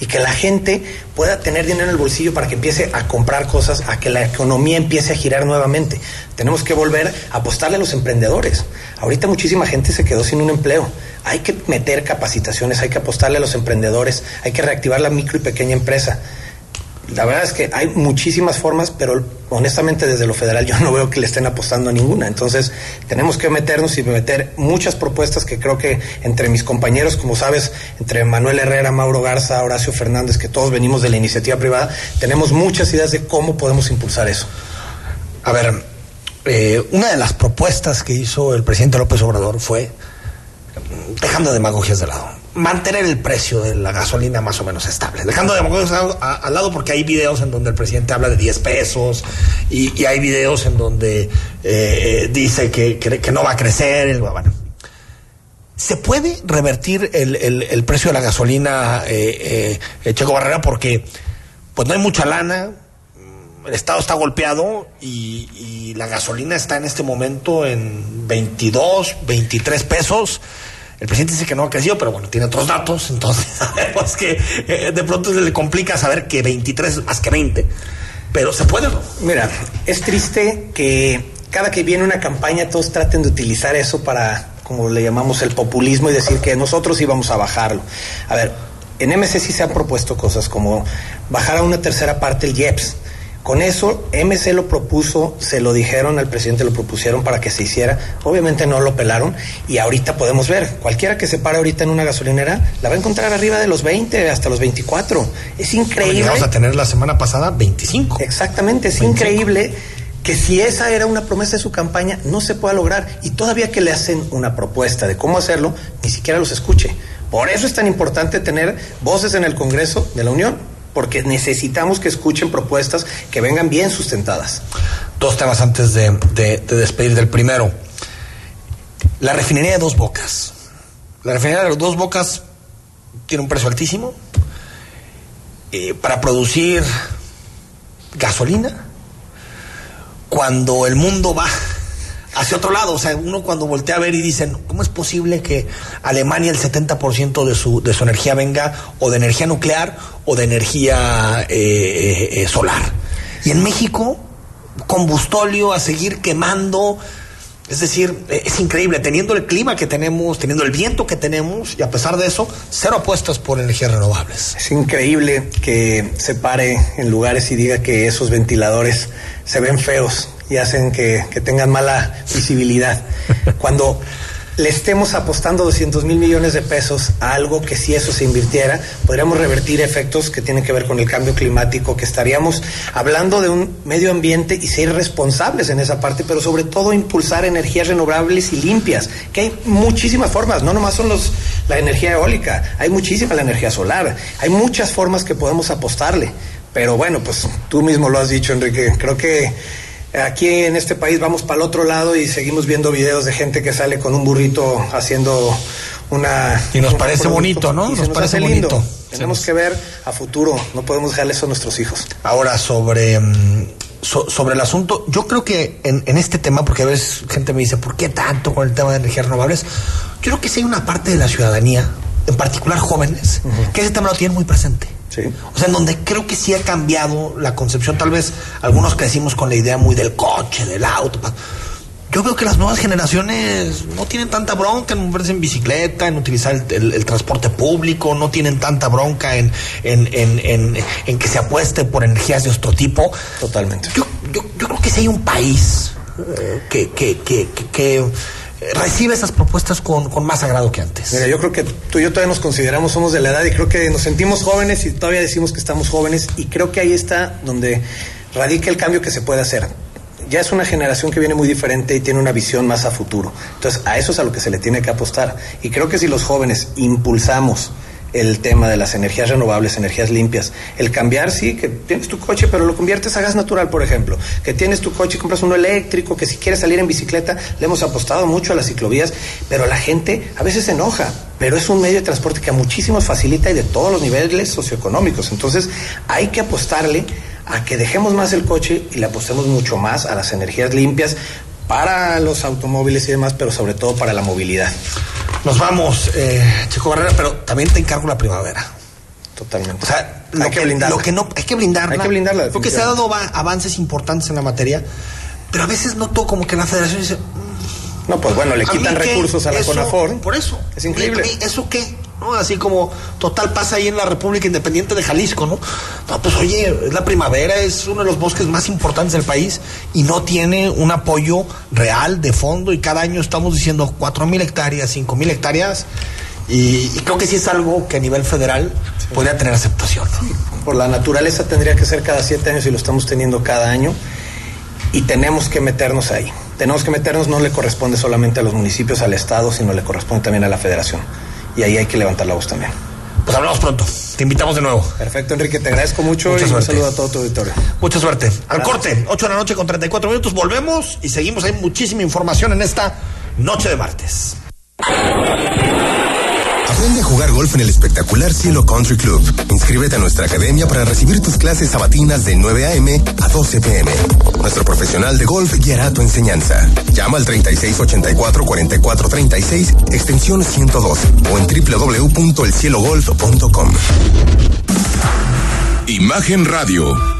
y que la gente pueda tener dinero en el bolsillo para que empiece a comprar cosas, a que la economía empiece a girar nuevamente. Tenemos que volver a apostarle a los emprendedores. Ahorita muchísima gente se quedó sin un empleo. Hay que meter capacitaciones, hay que apostarle a los emprendedores, hay que reactivar la micro y pequeña empresa. La verdad es que hay muchísimas formas, pero honestamente desde lo federal yo no veo que le estén apostando a ninguna. Entonces tenemos que meternos y meter muchas propuestas que creo que entre mis compañeros, como sabes, entre Manuel Herrera, Mauro Garza, Horacio Fernández, que todos venimos de la iniciativa privada, tenemos muchas ideas de cómo podemos impulsar eso. A ver, eh, una de las propuestas que hizo el presidente López Obrador fue, dejando demagogias de lado, mantener el precio de la gasolina más o menos estable. Dejando demagogias al, lado porque hay videos en donde el presidente habla de 10 pesos y, hay videos en donde eh, dice que, no va a crecer. el- bueno. ¿Se puede revertir el, el- el precio de la gasolina, eh, eh, Checo Barrera? Porque pues no hay mucha lana, el Estado está golpeado y, y la gasolina está en este momento en 22, 23 pesos. El presidente dice que no ha crecido, pero bueno, tiene otros datos, entonces sabemos que eh, de pronto se le complica saber que 23 es más que 20, pero se puede. Mira, es triste que cada que viene una campaña todos traten de utilizar eso para, como le llamamos, el populismo y decir que nosotros íbamos a bajarlo. A ver, en MC sí se han propuesto cosas como bajar a una tercera parte el IEPS. Con eso, MC lo propuso, se lo dijeron al presidente, lo propusieron para que se hiciera. Obviamente no lo pelaron y ahorita podemos ver, cualquiera que se pare ahorita en una gasolinera la va a encontrar arriba de los 20 hasta los 24. Es increíble. Vamos a tener la semana pasada 25. Exactamente, es increíble que si esa era una promesa de su campaña, no se pueda lograr. Y todavía que le hacen una propuesta de cómo hacerlo, ni siquiera los escuche. Por eso es tan importante tener voces en el Congreso de la Unión, porque necesitamos que escuchen propuestas que vengan bien sustentadas. Dos temas antes de, de- de despedir del primero. La refinería de dos bocas. La refinería de dos bocas tiene un precio altísimo. eh, para producir gasolina, cuando el mundo va hacia otro lado, o sea, uno cuando voltea a ver y dicen, ¿cómo es posible que Alemania el 70% de su, de su energía venga o de energía nuclear o de energía eh, eh, eh, solar? Y en México, combustóleo a seguir quemando. Es decir, es increíble, teniendo el clima que tenemos, teniendo el viento que tenemos, y a pesar de eso, cero apuestas por energías renovables. Es increíble que se pare en lugares y diga que esos ventiladores se ven feos y hacen que, que tengan mala visibilidad. Cuando le estemos apostando 200 mil millones de pesos a algo que si eso se invirtiera, podríamos revertir efectos que tienen que ver con el cambio climático, que estaríamos hablando de un medio ambiente y ser responsables en esa parte, pero sobre todo impulsar energías renovables y limpias, que hay muchísimas formas, no nomás son los, la energía eólica, hay muchísima la energía solar, hay muchas formas que podemos apostarle. Pero bueno, pues tú mismo lo has dicho, Enrique, creo que Aquí en este país vamos para el otro lado y seguimos viendo videos de gente que sale con un burrito haciendo una... Y nos parece producto bonito, ¿no? se Nos parece hace lindo. bonito. Tenemos que ver a futuro, no podemos dejarle eso a nuestros hijos. Ahora, sobre, mm, so- sobre el asunto, yo creo que en, en este tema, porque a veces gente me dice, ¿por qué tanto con el tema de energías renovables? Yo creo que sí hay una parte de la ciudadanía, en particular jóvenes, que ese tema lo tienen muy presente. O sea, en donde creo que sí ha cambiado la concepción, tal vez algunos crecimos con la idea muy del coche, del auto. Yo veo que las nuevas generaciones no tienen tanta bronca en moverse en bicicleta, en utilizar el, el- el transporte público, no tienen tanta bronca en, en, en, en- que se apueste por energías de otro tipo. Totalmente. Yo, yo, yo creo que si hay un país eh, que, que, que, que- que recibe esas propuestas con, con más agrado que antes. Mira, yo creo que tú y yo todavía nos consideramos, somos de la edad y creo que nos sentimos jóvenes y todavía decimos que estamos jóvenes y creo que ahí está donde radica el cambio que se puede hacer. Ya es una generación que viene muy diferente y tiene una visión más a futuro. Entonces, a eso es a lo que se le tiene que apostar. Y creo que si los jóvenes impulsamos el tema de las energías renovables, energías limpias. El cambiar, sí, que tienes tu coche, pero lo conviertes a gas natural, por ejemplo. Que tienes tu coche y compras uno eléctrico, que si quieres salir en bicicleta, le hemos apostado mucho a las ciclovías, pero la gente a veces se enoja. Pero es un medio de transporte que a muchísimos facilita y de todos los niveles socioeconómicos. Entonces, hay que apostarle a que dejemos más el coche y le apostemos mucho más a las energías limpias para los automóviles y demás, pero sobre todo para la movilidad. Nos vamos, eh, Chico Barrera, pero también te encargo la primavera. Totalmente. O sea, lo Hay que que, blindarla. lo que no, hay que blindarla. Hay que blindarla, Porque se ha dado va- avances importantes en la materia, pero a veces noto como que la federación dice, No, pues bueno, le ¿A mí quitan recursos a la Eso, CONAFOR. Por eso. Es increíble. ¿A mí ¿Eso qué? ¿No? Así como total pasa ahí en la República Independiente de Jalisco, ¿no? No, pues oye, es la primavera, es uno de los bosques más importantes del país y no tiene un apoyo real de fondo y cada año estamos diciendo cuatro mil hectáreas, cinco mil hectáreas y, creo que sí es algo que a nivel federal podría tener aceptación. Por la naturaleza tendría que ser cada siete años y lo estamos teniendo cada año y tenemos que meternos ahí. Tenemos que meternos, no le corresponde solamente a los municipios, al Estado, sino le corresponde también a la Federación. Y ahí hay que levantar la voz también. Pues hablamos pronto. Te invitamos de nuevo. Perfecto, Enrique, te agradezco mucho Mucha y un saludo a todo tu auditorio. Mucha suerte. Al corte, 8 de la noche con 34 minutos. Volvemos y seguimos. Hay muchísima información en esta noche de martes. Aprende a jugar golf en el espectacular Cielo Country Club. Inscríbete a nuestra academia para recibir tus clases sabatinas de 9 a.m. a 12 p.m. Nuestro profesional de golf guiará tu enseñanza. Llama al 3684-4436, extensión 112 o en www.elcielogolf.com. Imagen Radio,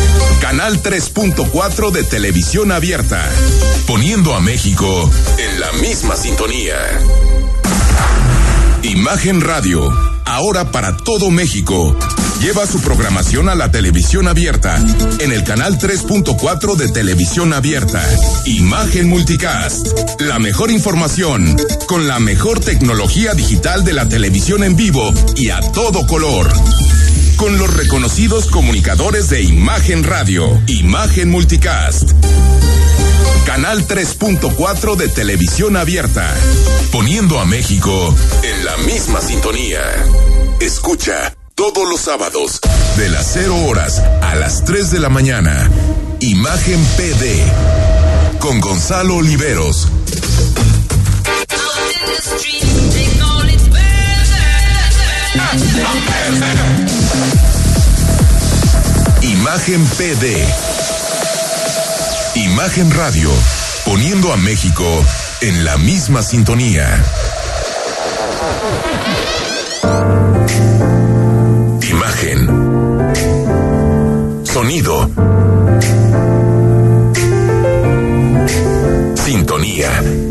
Canal 3.4 de televisión abierta, poniendo a México en la misma sintonía. Imagen Radio, ahora para todo México. Lleva su programación a la televisión abierta en el canal 3.4 de televisión abierta. Imagen Multicast, la mejor información con la mejor tecnología digital de la televisión en vivo y a todo color con los reconocidos comunicadores de Imagen Radio, Imagen Multicast. Canal 3.4 de televisión abierta, poniendo a México en la misma sintonía. Escucha todos los sábados de las 0 horas a las 3 de la mañana. Imagen PD con Gonzalo Oliveros. Imagen PD. Imagen Radio, poniendo a México en la misma sintonía. Imagen. Sonido. Sintonía.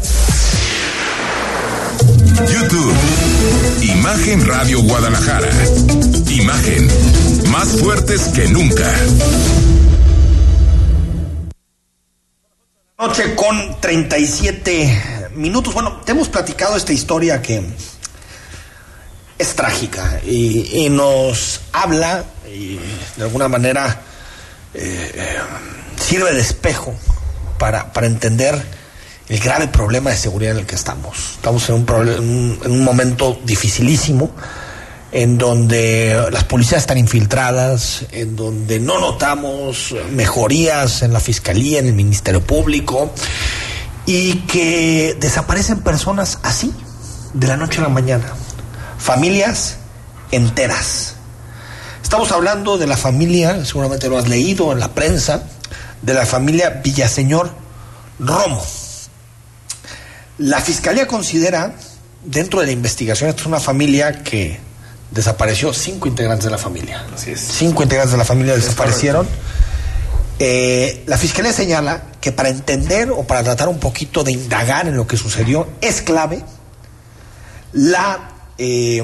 YouTube. Imagen Radio Guadalajara. Imagen. Más fuertes que nunca. Noche con 37 minutos. Bueno, te hemos platicado esta historia que es trágica y, nos habla y de alguna manera eh, eh, sirve de espejo para, para entender el grave problema de seguridad en el que estamos. Estamos en un, momento dificilísimo en donde las policías están infiltradas, en donde no notamos mejorías en la fiscalía, en el Ministerio Público, y que desaparecen personas así, de la noche a la mañana, familias enteras. Estamos hablando de la familia, seguramente lo has leído en la prensa, de la familia Villaseñor Romo. La fiscalía considera, dentro de la investigación, esta es una familia que desapareció cinco integrantes de la familia. Cinco integrantes de la familia desaparecieron. Eh, la fiscalía señala que para entender o para tratar un poquito de indagar en lo que sucedió, es clave la eh,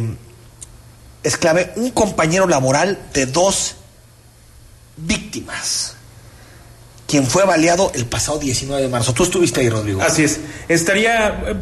es clave un compañero laboral de dos víctimas, quien fue baleado el pasado 19 de marzo. Tú estuviste ahí, Rodrigo. Así es. Estaría. eh,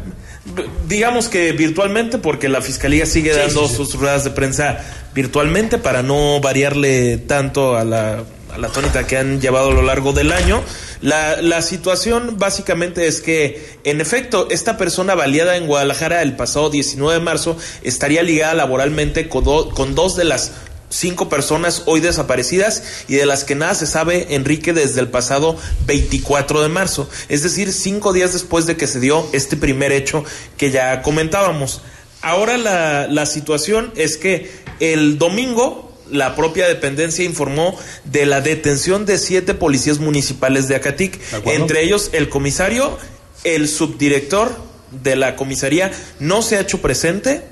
digamos que virtualmente, porque la fiscalía sigue Sí, dando sí, sí. sus ruedas de prensa virtualmente para no variarle tanto a la, a la tónica que han llevado a lo largo del año. La, la situación básicamente es que, en efecto, esta persona baleada en Guadalajara el pasado 19 de marzo estaría ligada laboralmente con, do- con dos de las cinco personas hoy desaparecidas y de las que nada se sabe Enrique desde el pasado 24 de marzo, es decir, cinco días después de que se dio este primer hecho que ya comentábamos. Ahora la, la situación es que el domingo la propia dependencia informó de la detención de siete policías municipales de Acatic, entre ellos el comisario, el subdirector de la comisaría. No se ha hecho presente,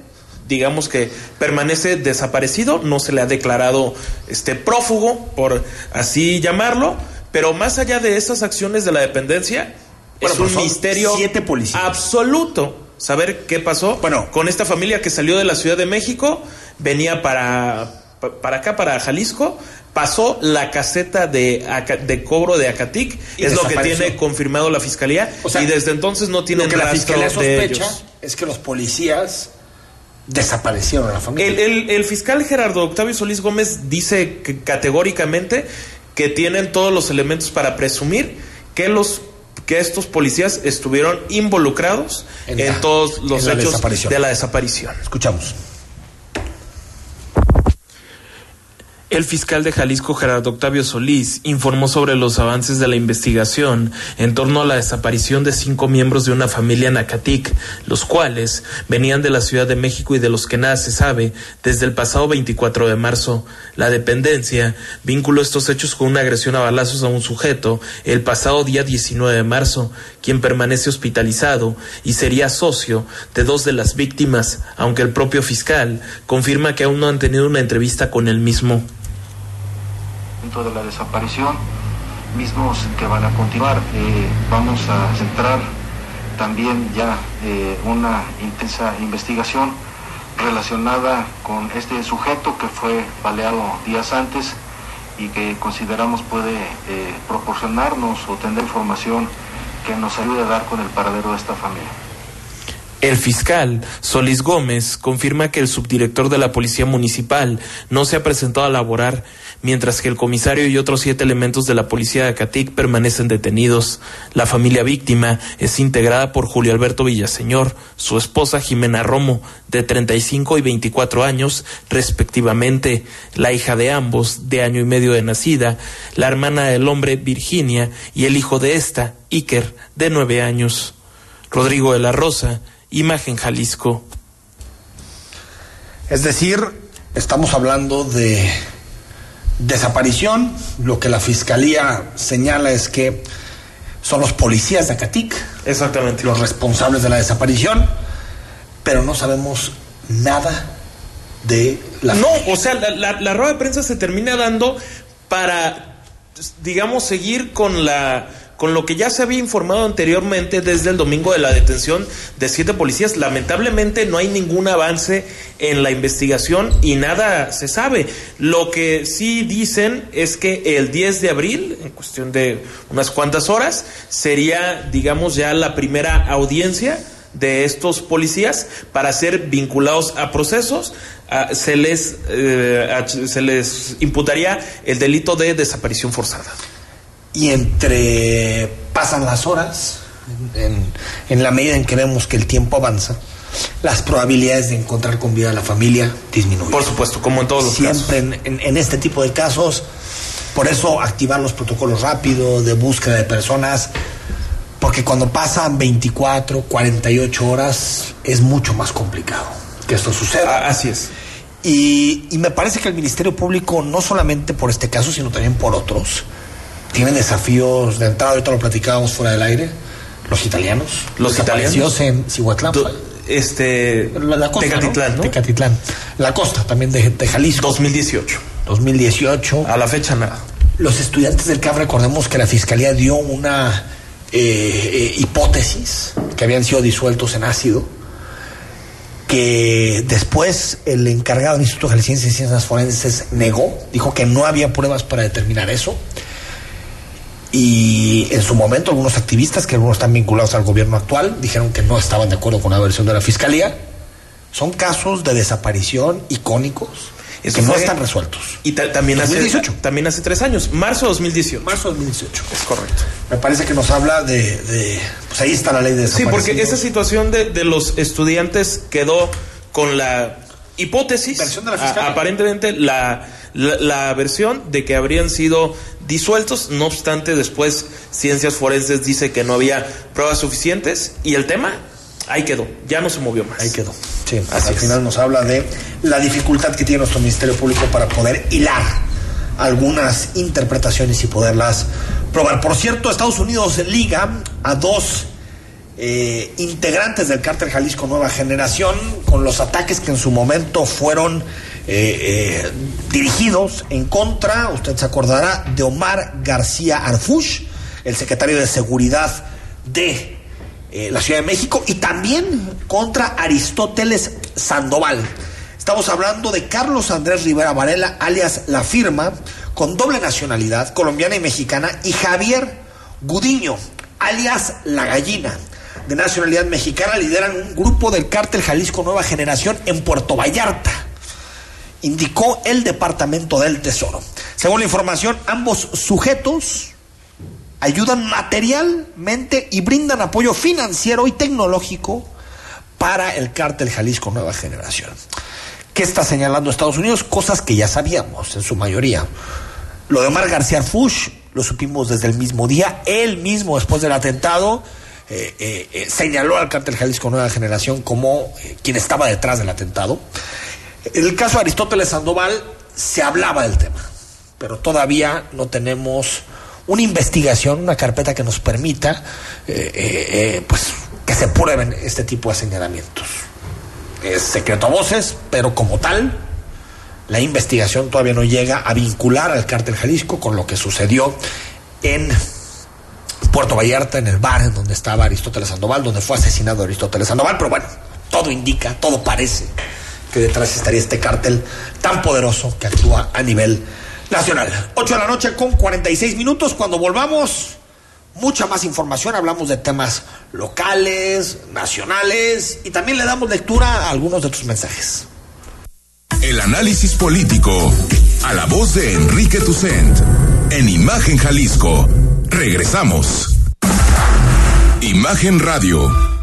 digamos que permanece desaparecido, no se le ha declarado este prófugo, por así llamarlo, pero más allá de esas acciones de la dependencia, Bueno, es pues un misterio siete policías. absoluto saber qué pasó Bueno. con esta familia que salió de la Ciudad de México, venía para, pa- para acá, para Jalisco, pasó la caseta de, de cobro de Acatic, Y es lo que tiene confirmado la fiscalía, O sea, y desde entonces no Lo que la rastro fiscalía de sospecha ellos. es que los policías desaparecieron a la familia. El, el- el fiscal Gerardo Octavio Solís Gómez dice que categóricamente que tienen todos los elementos para presumir que los que estos policías estuvieron involucrados En en, todos los hechos de la desaparición. Escuchamos. El fiscal de Jalisco, Gerardo Octavio Solís, informó sobre los avances de la investigación en torno a la desaparición de cinco miembros de una familia en Acatic, los cuales venían de la Ciudad de México y de los que nada se sabe desde el pasado 24 de marzo. La dependencia vinculó estos hechos con una agresión a balazos a un sujeto el pasado día 19 de marzo, quien permanece hospitalizado y sería socio de dos de las víctimas, aunque el propio fiscal confirma que aún no han tenido una entrevista con el mismo. De la desaparición, mismos que van a continuar. Eh, vamos a centrar también ya eh, una intensa investigación relacionada con este sujeto que fue baleado días antes y que consideramos puede eh, proporcionarnos o tener información que nos ayude a dar con el paradero de esta familia. El fiscal Solís Gómez confirma que el subdirector de la Policía Municipal no se ha presentado a laborar, mientras que el comisario y otros siete elementos de la Policía de Acatic permanecen detenidos. La familia víctima es integrada por Julio Alberto Villaseñor, su esposa Jimena Romo, de 35 y 24 años, respectivamente, la hija de ambos, de año y medio de nacida, la hermana del hombre, Virginia, y el hijo de esta, Iker, de nueve años. Rodrigo de la Rosa, Imagen Jalisco. Es decir, estamos hablando de desaparición. Lo que la fiscalía señala es que son los policías de Acatic. Exactamente. Los responsables de la desaparición. Pero no sabemos nada de la No, o sea, la, la- la rueda de prensa se termina dando para, digamos, seguir con la con lo que ya se había informado anteriormente desde el domingo de la detención de siete policías. Lamentablemente no hay ningún avance en la investigación y nada se sabe. Lo que sí dicen es que el 10 de abril, en cuestión de unas cuantas horas, sería, digamos, ya la primera audiencia de estos policías para ser vinculados a procesos. Ah, se les eh, se les imputaría el delito de desaparición forzada. Y entre pasan las horas, en, en la medida en que vemos que el tiempo avanza, las probabilidades de encontrar con vida a la familia disminuyen. Por supuesto, como en todos los Siempre en, en- en este tipo de casos, por eso activar los protocolos rápidos de búsqueda de personas, porque cuando pasan 24, 48 horas es mucho más complicado que esto suceda. así es. Y, y me parece que el Ministerio Público, no solamente por este caso, sino también por otros, tiene desafíos de entrada, ahorita lo platicábamos fuera del aire, los italianos. Los italianos. en Cihuatlán. Este. La, la costa, Tecatitlán, ¿no? Tecatitlán. La costa también de, de Jalisco. 2018. 2018. A la fecha nada. Los estudiantes del CAF, recordemos que la fiscalía dio una eh, eh, hipótesis que habían sido disueltos en ácido, que después el encargado del Instituto Jalisciense de Ciencias Forenses negó, dijo que no había pruebas para determinar eso. Y en su momento algunos activistas, que algunos están vinculados al gobierno actual, dijeron que no estaban de acuerdo con la versión de la fiscalía. Son casos de desaparición icónicos Eso que no están resueltos. Y ta- también, hace, 2018. también hace tres años, marzo de 2018. Marzo de 2018. Es correcto. Me parece que nos habla de, de- pues ahí está la ley de Sí, porque esa situación de, de los estudiantes quedó con la hipótesis, Versión de la a- aparentemente la, la, la versión de que habrían sido disueltos, no obstante después Ciencias Forenses dice que no había pruebas suficientes y el tema ahí quedó, ya no se movió más. Ahí quedó. Sí, Así al es. final nos habla de la dificultad que tiene nuestro Ministerio Público para poder hilar algunas interpretaciones y poderlas probar. Por cierto, Estados Unidos liga a dos eh, integrantes del cártel Jalisco Nueva Generación con los ataques que en su momento fueron eh, eh, dirigidos en contra, usted se acordará, de Omar García Arfush, el secretario de Seguridad de eh, la Ciudad de México, y también contra Aristóteles Sandoval. Estamos hablando de Carlos Andrés Rivera Varela, alias La Firma, con doble nacionalidad, colombiana y mexicana, y Javier Gudiño, alias La Gallina, de nacionalidad mexicana, lideran un grupo del cártel Jalisco Nueva Generación en Puerto Vallarta indicó el Departamento del Tesoro. Según la información, ambos sujetos ayudan materialmente y brindan apoyo financiero y tecnológico para el cártel Jalisco Nueva Generación. ¿Qué está señalando Estados Unidos? Cosas que ya sabíamos en su mayoría. Lo de Omar García Fush lo supimos desde el mismo día. Él mismo, después del atentado, eh, eh, eh, señaló al cártel Jalisco Nueva Generación como quien estaba detrás del atentado. En el caso de Aristóteles Sandoval se hablaba del tema, pero todavía no tenemos una investigación, una carpeta que nos permita eh, eh, eh, pues, que se prueben este tipo de señalamientos. Es secreto a voces, pero como tal, la investigación todavía no llega a vincular al cártel Jalisco con lo que sucedió en Puerto Vallarta, en el bar en donde estaba Aristóteles Sandoval, donde fue asesinado Aristóteles Sandoval, pero bueno, todo indica, todo parece que detrás estaría este cártel tan poderoso que actúa a nivel nacional. 8 de la noche con 46 minutos, cuando volvamos, mucha más información, hablamos de temas locales, nacionales y también le damos lectura a algunos de tus mensajes. El análisis político. A la voz de Enrique Tucent. En Imagen Jalisco. Regresamos. Imagen Radio.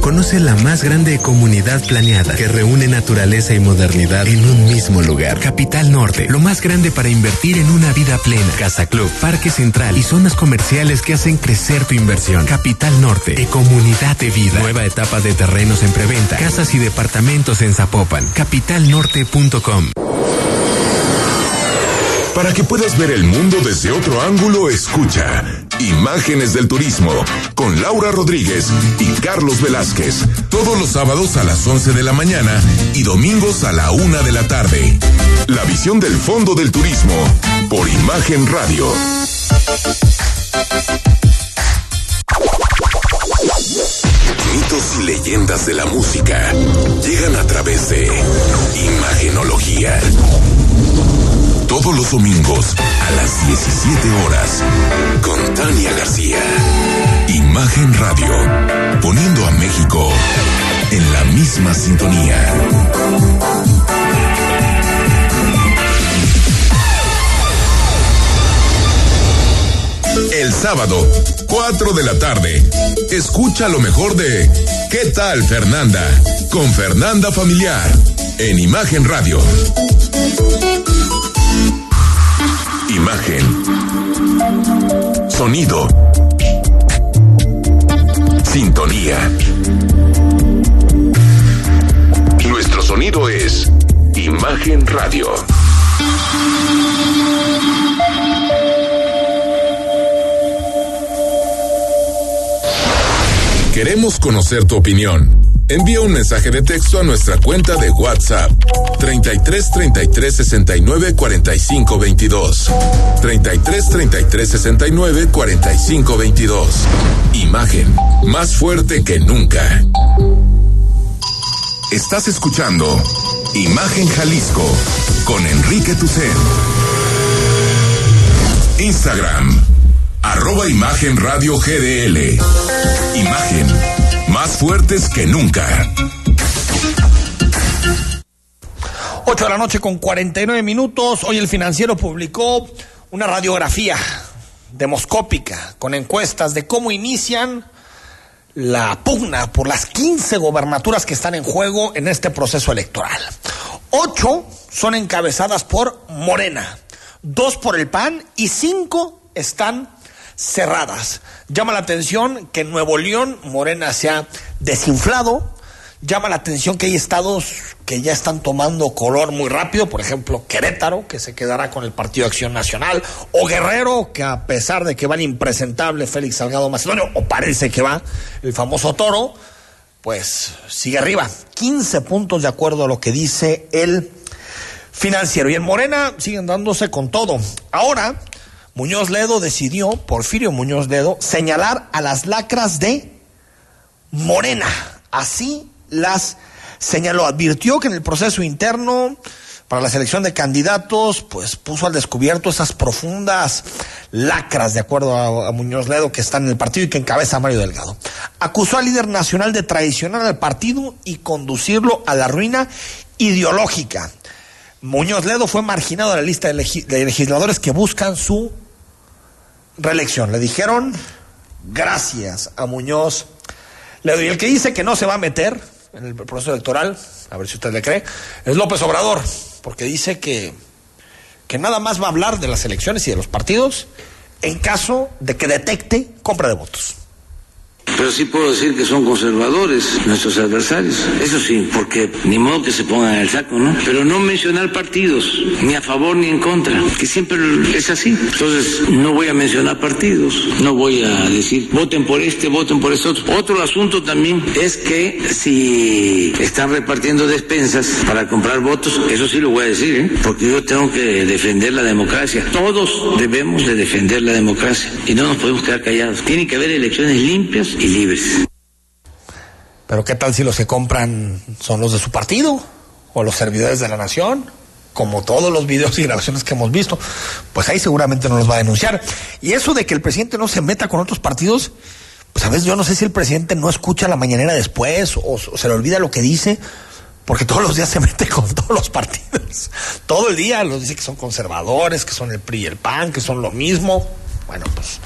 Conoce la más grande comunidad planeada que reúne naturaleza y modernidad en un mismo lugar. Capital Norte, lo más grande para invertir en una vida plena. Casa Club, Parque Central y zonas comerciales que hacen crecer tu inversión. Capital Norte, de comunidad de vida. Nueva etapa de terrenos en preventa. Casas y departamentos en Zapopan. Capitalnorte.com. Para que puedas ver el mundo desde otro ángulo, escucha Imágenes del Turismo con Laura Rodríguez y Carlos Velázquez. Todos los sábados a las 11 de la mañana y domingos a la una de la tarde. La visión del fondo del turismo por Imagen Radio. Mitos y leyendas de la música llegan a través de Imagenología. Todos los domingos a las 17 horas con Tania García. Imagen Radio, poniendo a México en la misma sintonía. El sábado, 4 de la tarde, escucha lo mejor de ¿Qué tal Fernanda? Con Fernanda Familiar en Imagen Radio. Imagen. Sonido. Sintonía. Nuestro sonido es Imagen Radio. Queremos conocer tu opinión Envía un mensaje de texto a nuestra cuenta de WhatsApp 33 33 69 45 22. 33 33 69 45 22. Imagen más fuerte que nunca. Estás escuchando Imagen Jalisco con Enrique Tucen. Instagram arroba Imagen Radio GDL. Imagen más fuertes que nunca. 8 de la noche con 49 minutos. Hoy el financiero publicó una radiografía demoscópica con encuestas de cómo inician la pugna por las 15 gobernaturas que están en juego en este proceso electoral. Ocho son encabezadas por Morena, dos por el PAN y cinco están cerradas. Llama la atención que Nuevo León Morena se ha desinflado. Llama la atención que hay estados que ya están tomando color muy rápido, por ejemplo Querétaro, que se quedará con el Partido Acción Nacional, o Guerrero, que a pesar de que va el impresentable Félix Salgado Macedonio, o parece que va el famoso Toro, pues sigue arriba. 15 puntos de acuerdo a lo que dice el financiero. Y en Morena siguen dándose con todo. Ahora, Muñoz Ledo decidió, Porfirio Muñoz Ledo, señalar a las lacras de Morena. Así las señaló. Advirtió que en el proceso interno para la selección de candidatos, pues puso al descubierto esas profundas lacras, de acuerdo a, a, Muñoz Ledo, que están en el partido y que encabeza Mario Delgado. Acusó al líder nacional de traicionar al partido y conducirlo a la ruina ideológica. Muñoz Ledo fue marginado de la lista de, legi de legisladores que buscan su reelección. Le dijeron gracias a Muñoz Ledo. Y el que dice que no se va a meter en el proceso electoral, a ver si usted le cree, es López Obrador, porque dice que, que nada más va a hablar de las elecciones y de los partidos en caso de que detecte compra de votos. Pero sí puedo decir que son conservadores nuestros adversarios. Eso sí, porque ni modo que se pongan en el saco, ¿no? Pero no mencionar partidos, ni a favor ni en contra, que siempre es así. Entonces, no voy a mencionar partidos, no voy a decir voten por este, voten por este otro. Otro asunto también es que si están repartiendo despensas para comprar votos, eso sí lo voy a decir, ¿eh? Porque yo tengo que defender la democracia. Todos debemos de defender la democracia y no nos podemos quedar callados. Tiene que haber elecciones limpias y libres. Pero ¿qué tal si los que compran son los de su partido o los servidores de la nación? Como todos los videos y grabaciones que hemos visto, pues ahí seguramente no los va a denunciar. Y eso de que el presidente no se meta con otros partidos, pues a veces yo no sé si el presidente no escucha la mañanera después o, o se le olvida lo que dice, porque todos los días se mete con todos los partidos. Todo el día los dice que son conservadores, que son el PRI y el PAN, que son lo mismo. Bueno, pues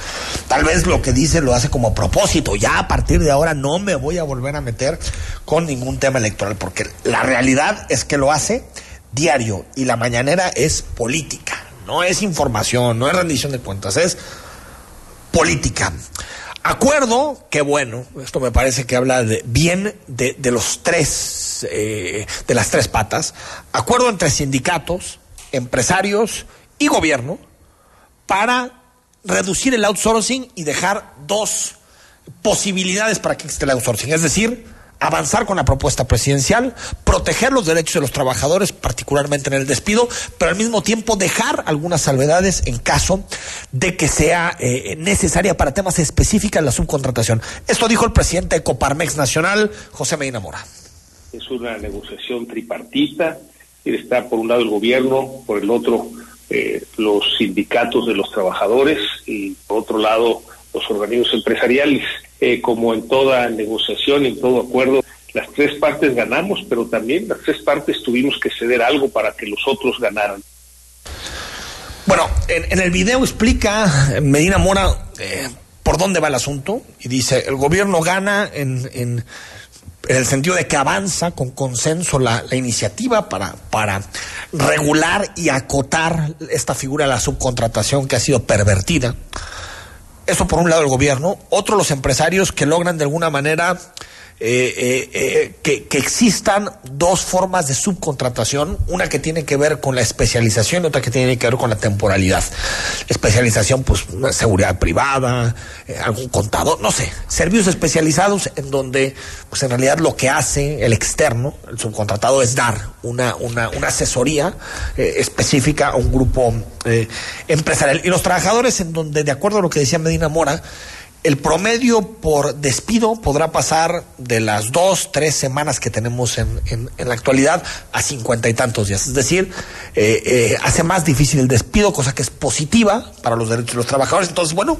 tal vez lo que dice lo hace como propósito. Ya a partir de ahora no me voy a volver a meter con ningún tema electoral, porque la realidad es que lo hace diario y la mañanera es política, no es información, no es rendición de cuentas, es política. Acuerdo, que bueno, esto me parece que habla de, bien de, de los tres, eh, de las tres patas. Acuerdo entre sindicatos, empresarios y gobierno para reducir el outsourcing y dejar dos posibilidades para que exista el outsourcing. Es decir, avanzar con la propuesta presidencial, proteger los derechos de los trabajadores, particularmente en el despido, pero al mismo tiempo dejar algunas salvedades en caso de que sea eh, necesaria para temas específicos la subcontratación. Esto dijo el presidente de Coparmex Nacional, José Medina Mora. Es una negociación tripartita, está por un lado el gobierno, por el otro eh, los sindicatos de los trabajadores y por otro lado los organismos empresariales. Eh, como en toda negociación, en todo acuerdo, las tres partes ganamos, pero también las tres partes tuvimos que ceder algo para que los otros ganaran. Bueno, en, en el video explica Medina Mora eh, por dónde va el asunto y dice, el gobierno gana en en el sentido de que avanza con consenso la, iniciativa para, para regular y acotar esta figura de la subcontratación que ha sido pervertida. Eso por un lado el gobierno, otro los empresarios que logran de alguna manera eh, eh, eh, que, existan dos formas de subcontratación, una que tiene que ver con la especialización y otra que tiene que ver con la temporalidad. Especialización, pues, seguridad privada, algún contador, no sé, servicios especializados en donde, pues, en realidad lo que hace el externo, el subcontratado, es dar una, una, una asesoría específica a un grupo empresarial. Y los trabajadores en donde, de acuerdo a lo que decía Medina Mora, el promedio por despido podrá pasar de las dos, tres semanas que tenemos en, en, la actualidad a cincuenta y tantos días. Es decir, eh, eh, hace más difícil el despido, cosa que es positiva para los derechos de los trabajadores. Entonces, bueno,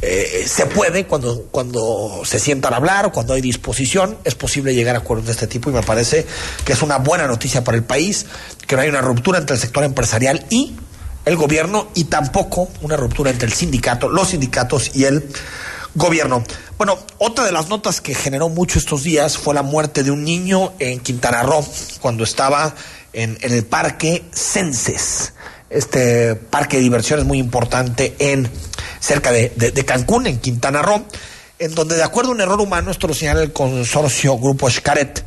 eh, se puede cuando, cuando se sientan a hablar, cuando hay disposición, es posible llegar a acuerdos de este tipo y me parece que es una buena noticia para el país, que no hay una ruptura entre el sector empresarial y el gobierno y tampoco una ruptura entre el sindicato, los sindicatos y el gobierno. Bueno, otra de las notas que generó mucho estos días fue la muerte de un niño en Quintana Roo cuando estaba en, el parque Censes. Este parque de diversiones muy importante en cerca de, Cancún, en Quintana Roo, en donde de acuerdo a un error humano, esto lo señala el consorcio Grupo Xcaret,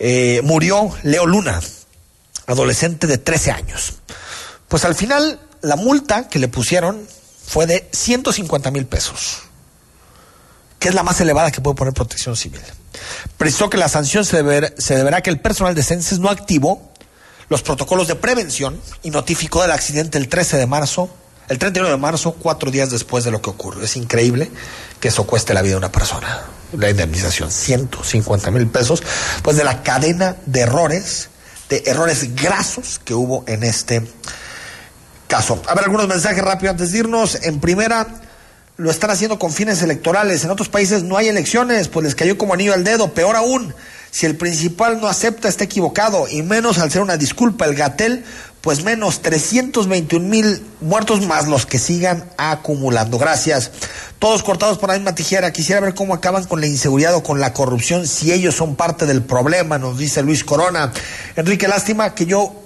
eh, murió Leo Luna, adolescente de 13 años. Pues al final la multa que le pusieron fue de 150 mil pesos, que es la más elevada que puede poner protección civil. Precisó que la sanción se, se deberá que el personal de Censes no activó los protocolos de prevención y notificó del accidente el 13 de marzo, el 31 de marzo, cuatro días después de lo que ocurrió. Es increíble que eso cueste la vida de una persona. La indemnización, 150 mil pesos, pues de la cadena de errores, de errores grasos que hubo en este caso. A ver, algunos mensajes rápidos antes de irnos. En primera, lo están haciendo con fines electorales. En otros países no hay elecciones, pues les cayó como anillo al dedo. Peor aún, si el principal no acepta, está equivocado. Y menos al ser una disculpa, el Gatel, pues menos 321 mil muertos más los que sigan acumulando. Gracias. Todos cortados por la misma tijera. Quisiera ver cómo acaban con la inseguridad o con la corrupción, si ellos son parte del problema, nos dice Luis Corona. Enrique, lástima que yo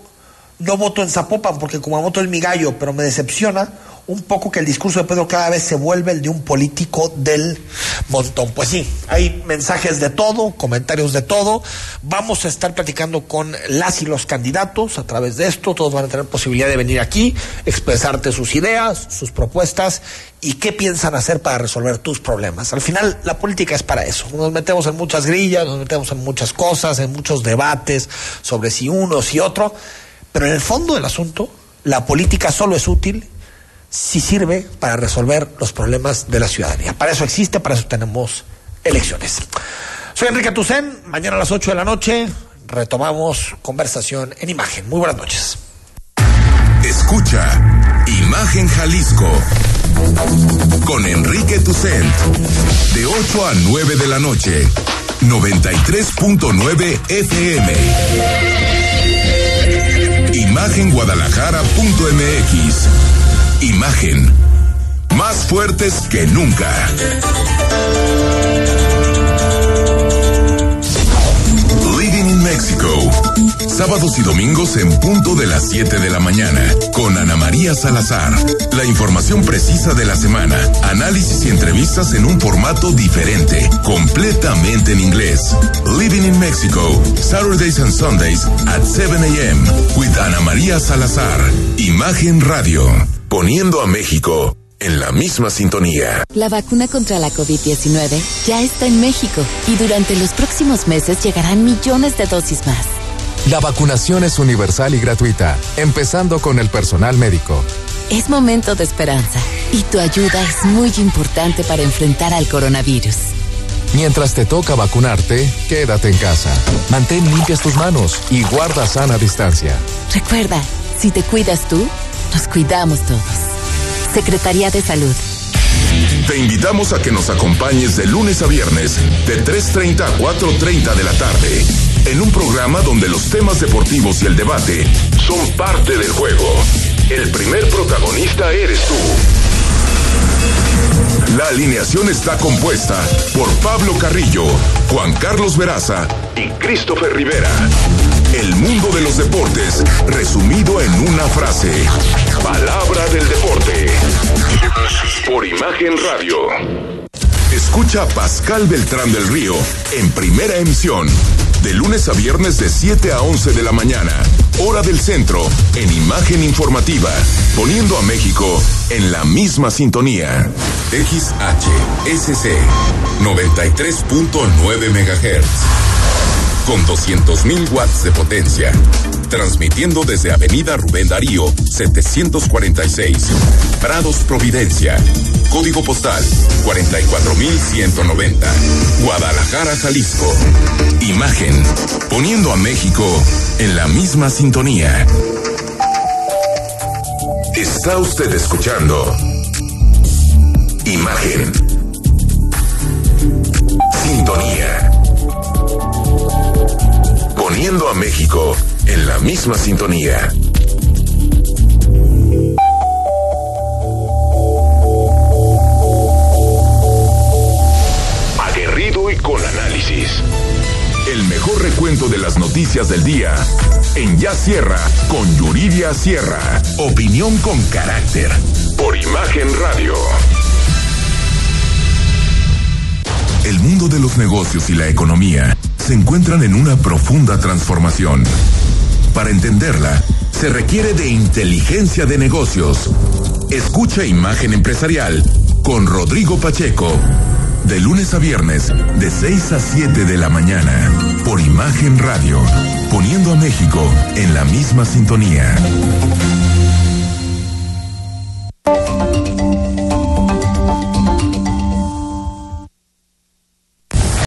no voto en Zapopan porque como voto es mi gallo, pero me decepciona un poco que el discurso de Pedro cada vez se vuelve el de un político del montón. Pues sí, hay mensajes de todo, comentarios de todo. Vamos a estar platicando con las y los candidatos a través de esto. Todos van a tener posibilidad de venir aquí, expresarte sus ideas, sus propuestas y qué piensan hacer para resolver tus problemas. Al final, la política es para eso. Nos metemos en muchas grillas, nos metemos en muchas cosas, en muchos debates sobre si uno, si otro pero en el fondo del asunto, la política solo es útil si sirve para resolver los problemas de la ciudadanía. Para eso existe, para eso tenemos elecciones. Soy Enrique Tucen, mañana a las 8 de la noche retomamos conversación en imagen. Muy buenas noches. Escucha Imagen Jalisco con Enrique Tucent de 8 a 9 de la noche, 93.9 FM. Imagenguadalajara.mx. Imagen. Más fuertes que nunca. Living in Mexico. Sábados y domingos en punto de las 7 de la mañana. Con Ana María Salazar. La información precisa de la semana. Análisis y entrevistas en un formato diferente. Completamente en inglés. Living in Mexico. Saturdays and Sundays at 7 a.m. With Ana María Salazar. Imagen Radio. Poniendo a México en la misma sintonía. La vacuna contra la COVID-19 ya está en México y durante los próximos meses llegarán millones de dosis más. La vacunación es universal y gratuita, empezando con el personal médico. Es momento de esperanza y tu ayuda es muy importante para enfrentar al coronavirus. Mientras te toca vacunarte, quédate en casa. Mantén limpias tus manos y guarda sana distancia. Recuerda, si te cuidas tú, nos cuidamos todos. Secretaría de Salud. Te invitamos a que nos acompañes de lunes a viernes, de 3.30 a 4.30 de la tarde en un programa donde los temas deportivos y el debate son parte del juego. El primer protagonista eres tú. La alineación está compuesta por Pablo Carrillo, Juan Carlos Veraza y Christopher Rivera. El mundo de los deportes, resumido en una frase. Palabra del deporte. Por Imagen Radio. Escucha a Pascal Beltrán del Río en primera emisión, de lunes a viernes de 7 a 11 de la mañana, hora del centro, en imagen informativa, poniendo a México en la misma sintonía. XHSC 93.9 MHz con 200.000 watts de potencia. Transmitiendo desde Avenida Rubén Darío, 746, Prados Providencia. Código postal 44190, Guadalajara, Jalisco. Imagen, poniendo a México en la misma sintonía. Está usted escuchando Imagen. Sintonía poniendo a México en la misma sintonía. Aguerrido y con análisis. El mejor recuento de las noticias del día en Ya Sierra con Yuridia Sierra. Opinión con carácter. Por Imagen Radio. El mundo de los negocios y la economía se encuentran en una profunda transformación. Para entenderla, se requiere de inteligencia de negocios. Escucha Imagen Empresarial con Rodrigo Pacheco. De lunes a viernes, de 6 a 7 de la mañana, por Imagen Radio, poniendo a México en la misma sintonía.